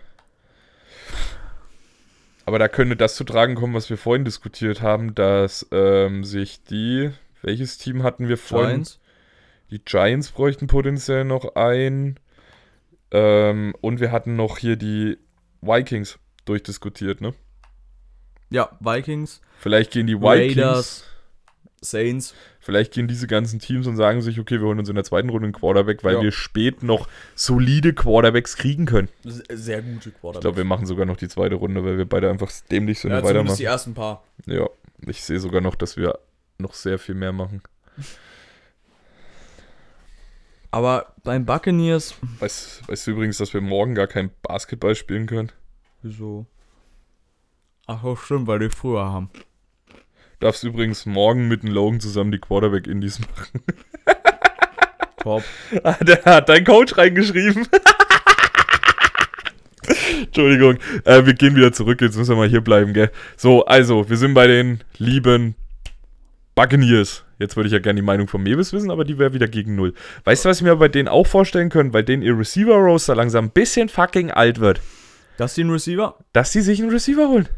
Aber da könnte das zu tragen kommen, was wir vorhin diskutiert haben, dass ähm, sich die, welches Team hatten wir vorhin? Giants. Die Giants bräuchten potenziell noch ein. Ähm, und wir hatten noch hier die Vikings durchdiskutiert, ne? Ja, Vikings, Vielleicht gehen die Vikings, Raiders. Saints. vielleicht gehen diese ganzen Teams und sagen sich, okay, wir holen uns in der zweiten Runde einen Quarterback, weil Ja. wir spät noch solide Quarterbacks kriegen können. Sehr gute Ich Quarterbacks. glaube, wir machen sogar noch die zweite Runde, weil wir beide einfach dämlich sind ja, und weitermachen. die ersten paar. Ja, ich sehe sogar noch, dass wir noch sehr viel mehr machen. (laughs) Aber beim Buccaneers. Weißt, weißt du übrigens, dass wir morgen gar kein Basketball spielen können? Wieso? Ach, oh, stimmt, weil die früher haben. Darfst übrigens morgen mit dem Logan zusammen die Quarterback-Indies machen. (laughs) Top. Ah, Der hat dein Coach reingeschrieben. Entschuldigung, äh, wir gehen wieder zurück, jetzt müssen wir mal hier bleiben, gell? So, also, wir sind bei den lieben Buccaneers. Jetzt würde ich ja gerne die Meinung von Mewis wissen, aber die wäre wieder gegen Null. Weißt du, was ich mir bei denen auch vorstellen können? Weil denen ihr Receiver-Roster langsam ein bisschen fucking alt wird. Das ist ein Receiver? Dass sie sich einen Receiver holen.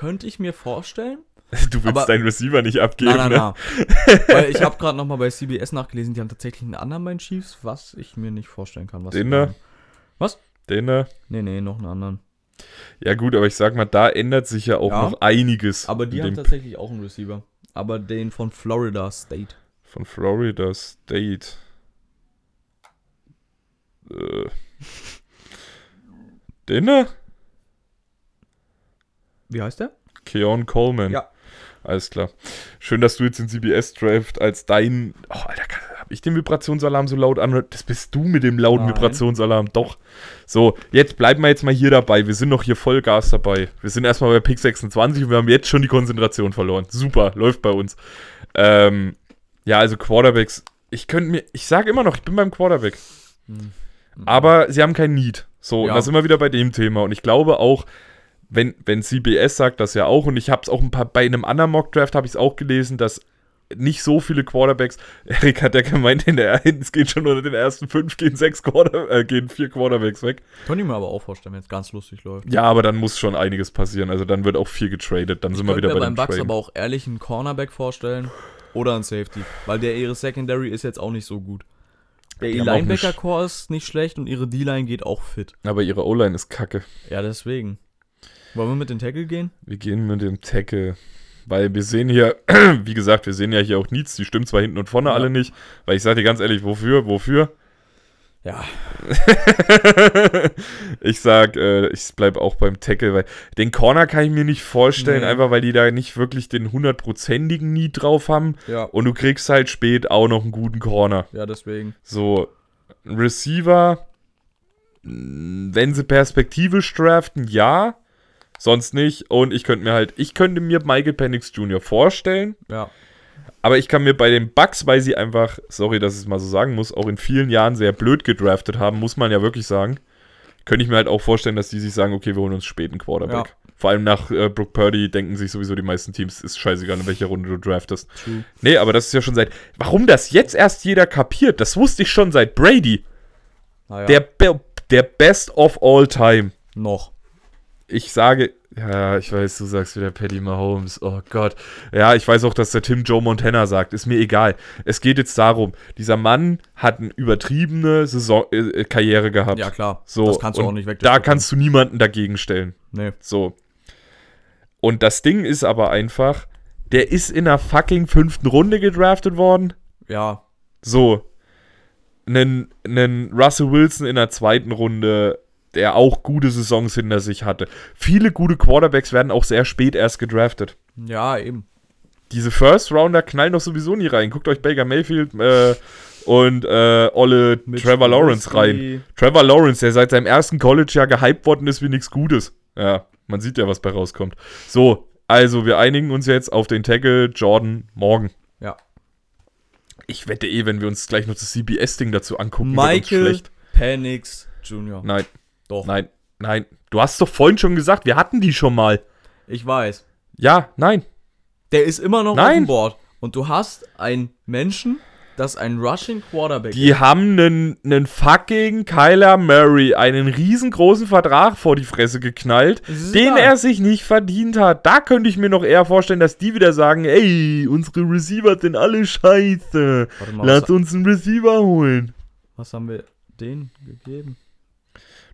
Könnte ich mir vorstellen. Du willst Aber- deinen Receiver nicht abgeben, Nein, nein, ne? nein. Weil (laughs) ich habe gerade nochmal bei CBS nachgelesen, die haben tatsächlich einen anderen bei den Chiefs, was ich mir nicht vorstellen kann. Was Den da? Was? Den da. Nee, nee, noch einen anderen. Ja gut, aber ich sag mal, da ändert sich ja auch Ja. noch einiges. Aber die haben tatsächlich auch einen Receiver. Aber den von Florida State. Von Florida State. Äh. (laughs) Den da? Wie heißt der? Keon Coleman. Ja. Alles klar. Schön, dass du jetzt den CBS Draft als dein. Oh, Alter, kann- hab ich den Vibrationsalarm so laut an? Das bist du mit dem lauten Nein. Vibrationsalarm. Doch. So, jetzt bleiben wir jetzt mal hier dabei. Wir sind noch hier Vollgas dabei. Wir sind erstmal bei Pick 26 und wir haben jetzt schon die Konzentration verloren. Super, läuft bei uns. Ähm, ja, also Quarterbacks. Ich könnte mir. Ich sage immer noch, ich bin beim Quarterback. Hm. Aber sie haben kein Need. So, Ja. und da sind wir wieder bei dem Thema. Und ich glaube auch, wenn, wenn CBS sagt das ja auch, und ich habe es auch ein paar, bei einem anderen Mock-Draft habe ich es auch gelesen, dass nicht so viele Quarterbacks, (laughs) Erik hat ja gemeint, in der, (laughs) es geht schon unter den ersten fünf, gehen sechs Quarter, äh, gehen vier Quarterbacks weg. Könnte ich mir aber auch vorstellen, wenn es ganz lustig läuft. Ja, aber dann muss schon einiges passieren. Also dann wird auch viel getradet. Dann sind wir wieder mir bei beim Bucks aber auch ehrlich einen Cornerback vorstellen oder einen Safety, weil der ihre Secondary ist jetzt auch nicht so gut. Der ihr Linebacker-Core ist nicht schlecht und ihre D-Line geht auch fit. Aber ihre O-Line ist kacke. Ja, deswegen. Wollen wir mit den Tackle gehen? Wir gehen mit dem Tackle. Weil wir sehen hier, (clears throat) wie gesagt, wir sehen ja hier auch Needs, die stimmen zwar hinten und vorne Ja. alle nicht. Weil ich sage dir ganz ehrlich, wofür? Wofür? Ja. (laughs) ich sag, äh, ich bleib auch beim Tackle, weil den Corner kann ich mir nicht vorstellen, Nee. einfach weil die da nicht wirklich den hundertprozentigen Need drauf haben. Ja. Und du kriegst halt spät auch noch einen guten Corner. Ja, deswegen. So, Receiver, wenn sie perspektivisch draften, ja. Sonst nicht. Und ich könnte mir halt, ich könnte mir Michael Penix Jr. vorstellen. Ja. Aber ich kann mir bei den Bucks, weil sie einfach, sorry, dass ich es mal so sagen muss, auch in vielen Jahren sehr blöd gedraftet haben, muss man ja wirklich sagen. Könnte ich mir halt auch vorstellen, dass die sich sagen, okay, wir holen uns spät einen Quarterback. Ja. Vor allem nach äh, Brooke Purdy denken sich sowieso die meisten Teams, ist scheißegal, in welcher Runde du draftest. True. Nee, aber das ist ja schon seit. Warum das jetzt erst jeder kapiert, das wusste ich schon seit Brady. Naja. Der, Be der Best of all time. noch. Ich sage, ja, ich weiß, du sagst wieder Paddy Mahomes. Oh Gott. Ja, ich weiß auch, dass der Tim Joe Montana sagt. Ist mir egal. Es geht jetzt darum, dieser Mann hat eine übertriebene Saison, äh, Karriere gehabt. Ja, klar. So, das kannst du auch nicht weg. Da kannst du niemanden dagegen stellen. Nee. So. Und das Ding ist aber einfach, der ist in der fucking fünften Runde gedraftet worden. Ja. So. Einen, einen Russell Wilson in der zweiten Runde, der auch gute Saisons hinter sich hatte. Viele gute Quarterbacks werden auch sehr spät erst gedraftet. Ja, eben. Diese First Rounder knallen doch sowieso nie rein. Guckt euch Baker Mayfield äh, und äh, Olle Mitch Trevor Lawrence rein. Trevor Lawrence, der seit seinem ersten College-Jahr gehypt worden ist wie nichts Gutes. Ja, man sieht ja, was bei rauskommt. So, also wir einigen uns jetzt auf den Tackle Jordan Morgan. Ja. Ich wette eh, wenn wir uns gleich noch das CBS-Ding dazu angucken, wird uns Michael schlecht. Penix Jr. Nein, Doch. nein, nein. Du hast doch vorhin schon gesagt, wir hatten die schon mal. Ich weiß. Ja, nein. Der ist immer noch auf Nein. dem Board. Und du hast einen Menschen, das ein Rushing Quarterback Die haben einen, einen fucking Kyler Murray einen riesengroßen Vertrag vor die Fresse geknallt, ist den er sich nicht verdient hat. Da könnte ich mir noch eher vorstellen, dass die wieder sagen, ey, unsere Receiver sind alle scheiße. Mal, Lass uns einen Receiver holen. was haben wir denen gegeben?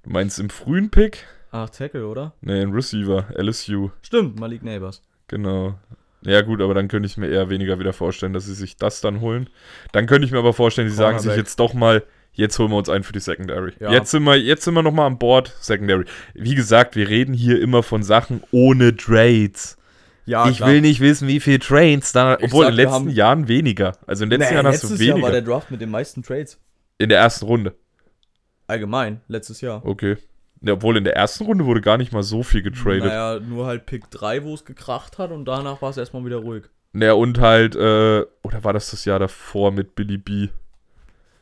Du meinst im frühen Pick? Ach, Tackle, oder? Ne, ein Receiver, LSU. Stimmt, Malik Neighbors. Genau. Ja gut, aber dann könnte ich mir eher weniger wieder vorstellen, dass sie sich das dann holen. Dann könnte ich mir aber vorstellen, sie sagen sich jetzt doch mal, jetzt holen wir uns einen für die Secondary. Ja. Jetzt sind wir, jetzt sind wir noch mal an Bord Secondary. Wie gesagt, wir reden hier immer von Sachen ohne Trades. Ja, ich will nicht wissen, wie viel Trades da, obwohl sag, in den letzten Jahren weniger. Also in den letzten Nee, Jahren hast du letztes Jahr weniger war der Draft mit den meisten Trades. in der ersten Runde. Allgemein, letztes Jahr. Okay. Ja, obwohl in der ersten Runde wurde gar nicht mal so viel getradet. Naja, nur halt Pick 3, wo es gekracht hat und danach war es erstmal wieder ruhig. Naja, und halt, äh, oder war das das Jahr davor mit Billy B?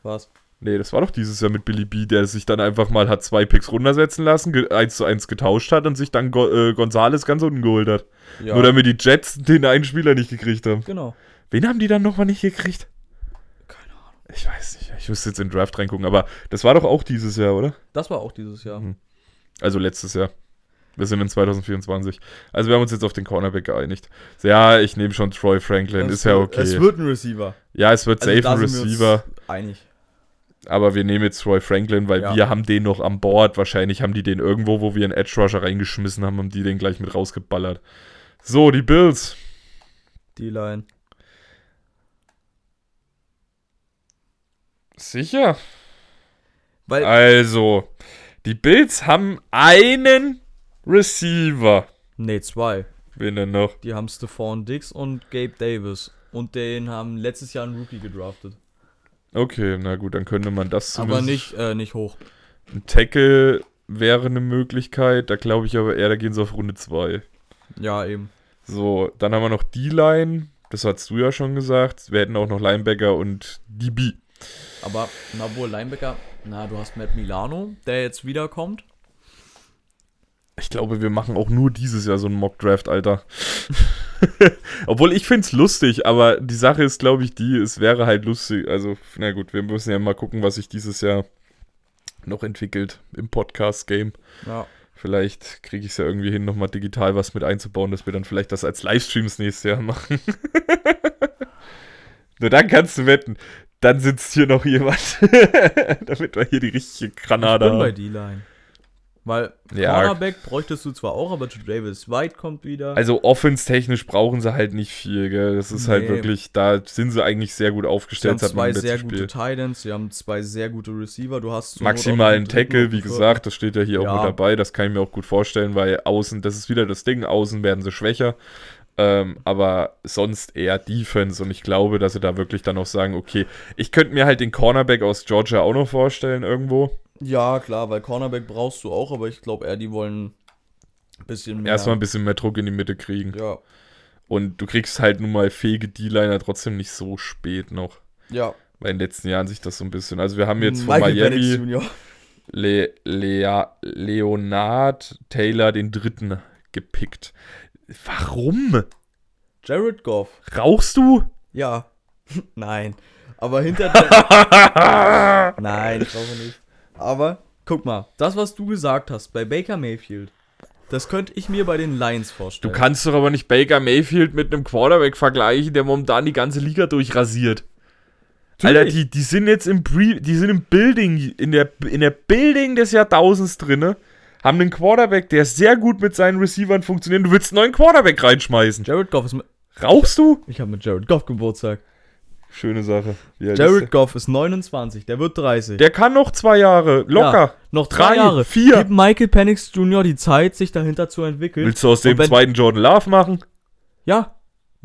Was? Nee, das war doch dieses Jahr mit Billy B, der sich dann einfach mal hat zwei Picks runtersetzen lassen, eins zu eins getauscht hat und sich dann Go äh, Gonzales ganz unten geholt hat. Ja, Nur damit die Jets den einen Spieler nicht gekriegt haben. genau. Wen haben die dann nochmal nicht gekriegt? Keine Ahnung. Ich weiß nicht, ich müsste jetzt in den Draft reingucken, aber das war doch auch dieses Jahr, oder? Das war auch dieses Jahr. Mhm. Also letztes Jahr. Wir sind in 2024. Also wir haben uns jetzt auf den Cornerback geeinigt. Ja, ich nehme schon Troy Franklin, Es ist ja okay. Es wird ein Receiver. ja, es wird Also safe ein Receiver. Einig. Aber wir nehmen jetzt Troy Franklin, weil Ja. wir haben den noch an Bord. Wahrscheinlich haben die den irgendwo, wo wir einen Edge Rusher reingeschmissen haben, haben die den gleich mit rausgeballert. So, die Bills. Die Line. Sicher. Weil, Also, die Bills haben einen Receiver. nee, zwei. Wen denn noch? Die haben Stephon Diggs und Gabe Davis. Und den haben letztes Jahr einen Rookie gedraftet. Okay, na gut, dann könnte man das Aber nicht, äh, nicht hoch. Ein Tackle wäre eine Möglichkeit. Da glaube ich aber eher, da gehen sie auf Runde 2. Ja, eben. So, dann haben wir noch D-Line. Das hast du ja schon gesagt. Wir hätten auch noch Linebacker und DB. Aber, na wohl, Linebacker Na, du hast Matt Milano, der jetzt wiederkommt. Ich glaube, wir machen auch nur dieses Jahr so einen Mock-Draft, Alter. (laughs) Obwohl ich finde es lustig, aber die Sache ist, glaube ich, die, es wäre halt lustig. Also, na gut, wir müssen ja mal gucken, was sich dieses Jahr noch entwickelt im Podcast-Game. Ja. Vielleicht kriege ich es ja irgendwie hin, nochmal digital was mit einzubauen, dass wir dann vielleicht das als Livestreams nächstes Jahr machen. (laughs) Nur dann kannst du wetten, dann sitzt hier noch jemand, (laughs) damit wir hier die richtige Granate Ich bin bei haben. D-Line. Weil Ja. Cornerback bräuchtest du zwar auch, aber Davis White kommt wieder. Also offense-technisch brauchen sie halt nicht viel, gell? Das ist halt Nee. wirklich, da sind sie eigentlich sehr gut sie haben aufgestellt. zwei sehr gute Titans, sie haben zwei sehr gute Receiver. Du hast zur Not auch Maximal noch ein einen dritten Tackle, wie gesagt, das steht ja hier auch Ja. mit dabei. Das kann ich mir auch gut vorstellen, weil außen, das ist wieder das Ding, außen werden sie schwächer. Ähm, aber sonst eher Defense und ich glaube, dass sie da wirklich dann auch sagen, okay, ich könnte mir halt den Cornerback aus Georgia auch noch vorstellen irgendwo. Ja, klar, weil Cornerback brauchst du auch, aber ich glaube eher, die wollen ein bisschen mehr. Erstmal ein bisschen mehr Druck in die Mitte kriegen. Ja. Und du kriegst halt nun mal fähige D-Liner trotzdem nicht so spät noch. Ja. Weil in den letzten Jahren sich das so ein bisschen. Also wir haben jetzt von Michael Miami. Le Lea Leonard Taylor den dritten gepickt. Warum? Jared Goff. Rauchst du? Ja. (laughs) Nein. Aber hinter der. (laughs) Nein, ich glaube nicht. Aber guck mal, das, was du gesagt hast bei Baker Mayfield, das könnte ich mir bei den Lions Du vorstellen. kannst doch aber nicht Baker Mayfield mit einem Quarterback vergleichen, der momentan die ganze Liga durchrasiert. Alter, Natürlich. die, die sind jetzt im Pre die sind im Building, in der, in der Building des Jahrtausends drinne, haben einen Quarterback, der sehr gut mit seinen Receivern funktioniert. Du willst einen neuen Quarterback reinschmeißen. Jared Goff ist mit. Rauchst du? Ich habe mit Jared Goff Geburtstag. Schöne Sache. Jared Goff ist 29, der wird 30. der? kann noch zwei Jahre, locker. Ja, noch drei, Drei, Jahre. vier. Gib Michael Penix Jr. die Zeit, sich dahinter zu entwickeln. Willst du aus dem zweiten Jordan Love machen? Ja.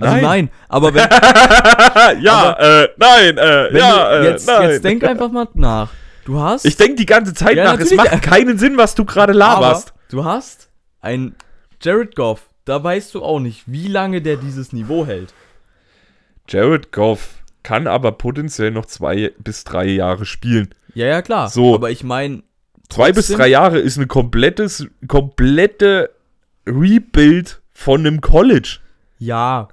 Also Nein. nein. Aber wenn, (laughs) ja, äh, nein, äh, ja, du, äh, jetzt, nein. jetzt denk einfach mal nach. Du hast. ich denke die ganze Zeit Ja, nach. Es macht keinen Sinn, was du gerade laberst. aber du hast ein Jared Goff. Da weißt du auch nicht, wie lange der dieses Niveau hält. Jared Goff kann aber potenziell noch zwei bis drei Jahre spielen. Ja, ja, klar. So. Aber ich meine, Zwei bis drei Jahre ist eine komplettes, komplette Rebuild von einem College. ja.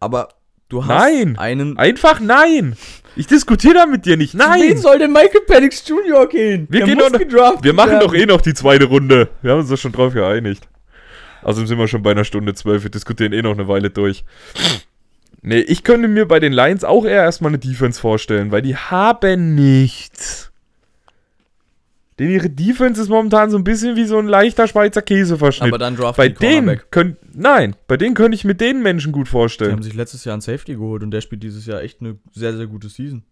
Aber du hast Nein. einen. Einfach nein. Ich diskutiere da mit dir nicht. Wen Nein. soll denn Michael Penix Jr. gehen? Wir Der gehen muss doch- gedraftet Wir machen werden. doch eh noch die zweite Runde. Wir haben uns doch schon drauf geeinigt. Außerdem sind wir schon bei einer Stunde zwölf. Wir diskutieren eh noch eine Weile durch. Nee, ich könnte mir bei den Lions auch eher erstmal eine Defense vorstellen, weil die haben nichts. Denn ihre Defense ist momentan so ein bisschen wie so ein leichter Schweizer Käseverschnitt. Aber dann draften bei die denen Cornerback. können, nein, bei denen könnte ich mit den Menschen gut Die vorstellen. haben sich letztes Jahr einen Safety geholt und der spielt dieses Jahr echt eine sehr, sehr gute Season.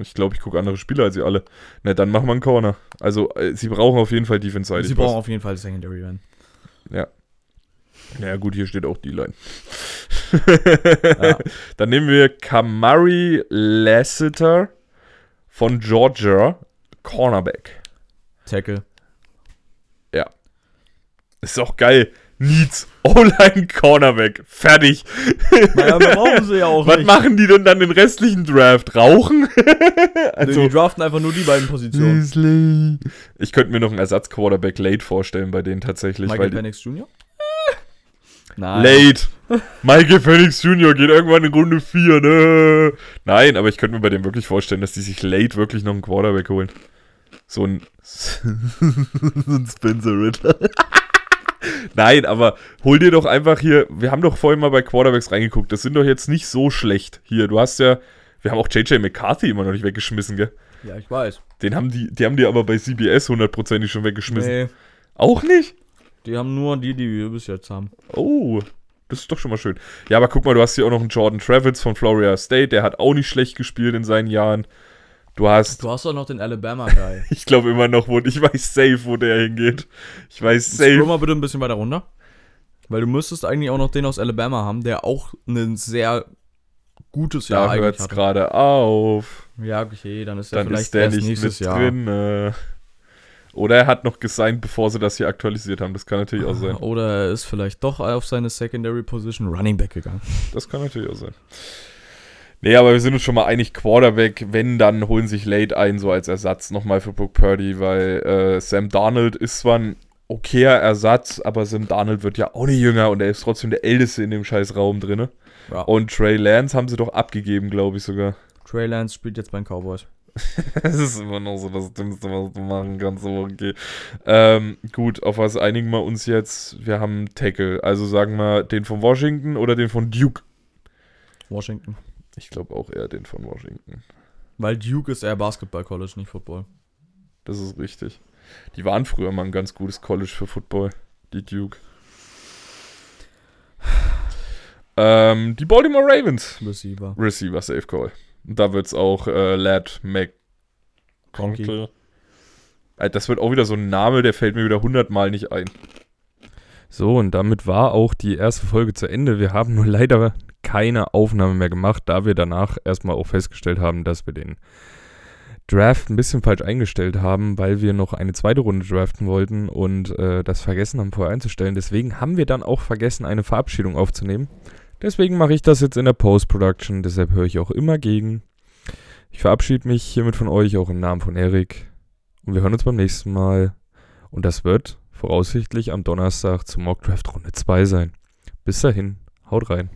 Ich glaube, ich gucke andere Spieler als sie alle. Na, dann machen wir einen Corner. Also, äh, sie brauchen auf jeden Fall Defense-seitig Sie was. brauchen auf jeden Fall Secondary Run. Ja, gut, hier steht auch die Line. Ja. (laughs) Dann nehmen wir Kamari Lassiter von Georgia, Cornerback. Tackle. Ist auch geil. Needs, O-Line, Cornerback. Fertig. Naja, brauchen sie ja auch (laughs) Was nicht. machen die denn dann den restlichen Draft? Rauchen? (laughs) Nee, also, die draften einfach nur die beiden Positionen. Beasley. Ich könnte mir noch einen Ersatz-Quarterback late vorstellen bei denen tatsächlich. Michael Penix Jr.? Nein. Late. (laughs) Michael Phoenix Jr. geht irgendwann in Runde 4, ne? Nein, aber ich könnte mir bei dem wirklich vorstellen, dass die sich late wirklich noch einen Quarterback holen. So ein, (laughs) so ein Spencer Ritter. (laughs) Nein, aber hol dir doch einfach hier, wir haben doch vorhin mal bei Quarterbacks reingeguckt, das sind doch jetzt nicht so schlecht. Hier, du hast ja, wir haben auch JJ McCarthy immer noch nicht weggeschmissen, gell? Ja, ich weiß. Den haben die, die haben die aber bei CBS hundertprozentig schon weggeschmissen. Nee, Auch nicht? die haben nur die, die wir bis jetzt haben. Oh, das ist doch schon mal schön. Ja, aber guck mal, du hast hier auch noch einen Jordan Travitz von Florida State, der hat auch nicht schlecht gespielt in seinen Jahren. Du hast, Du hast doch noch den Alabama-Guy. (laughs) ich glaube immer noch, wo, ich weiß safe, wo der hingeht. Ich weiß safe. Scroll mal bitte ein bisschen weiter runter. Weil du müsstest eigentlich auch noch den aus Alabama haben, der auch ein sehr gutes Jahr Da eigentlich hört es gerade auf. Ja, okay, dann ist er Dann vielleicht ist der erst nicht nächstes mit Jahr. drin. Oder er hat noch gesigned, bevor sie das hier aktualisiert haben. Das kann natürlich auch sein. Oder er ist vielleicht doch auf seine Secondary Position Running Back gegangen. Das kann natürlich auch sein. Nee, aber wir sind uns schon mal einig, Quarterback, wenn, dann holen sich Late ein, so als Ersatz nochmal für Brooke Purdy, weil äh, Sam Darnold ist zwar ein okayer Ersatz, aber Sam Darnold wird ja auch nicht jünger und er ist trotzdem der Älteste in dem scheiß Raum drin. Ja. Und Trey Lance haben sie doch abgegeben, glaube ich sogar. Trey Lance spielt jetzt bei den Cowboys. (laughs) Das ist immer noch so das Dümmste, was du machen kannst. So, okay. Ähm, gut, auf was einigen wir uns jetzt? Wir haben Tackle. Also sagen wir den von Washington oder den von Duke? Washington. Ich glaube auch eher den von Washington. Weil Duke ist eher Basketball-College, nicht Football. Das ist richtig. Die waren früher mal ein ganz gutes College für Football. Die Duke. Ähm, die Baltimore Ravens. Receiver. Receiver Safe Call. Und da wird es auch äh, Lad McConkey. Äh, Das wird auch wieder so ein Name, der fällt mir wieder hundertmal nicht ein. So, und damit war auch die erste Folge zu Ende. Wir haben nur leider keine Aufnahme mehr gemacht, da wir danach erstmal auch festgestellt haben, dass wir den Draft ein bisschen falsch eingestellt haben, weil wir noch eine zweite Runde draften wollten und äh, das vergessen haben vorher einzustellen. Deswegen haben wir dann auch vergessen, eine Verabschiedung aufzunehmen. Deswegen mache ich das jetzt in der Post-Production, deshalb höre ich auch immer gegen. Ich verabschiede mich hiermit von euch, auch im Namen von Erik. Und wir hören uns beim nächsten Mal. Und das wird voraussichtlich am Donnerstag zur Mock Draft Runde 2 sein. Bis dahin, haut rein.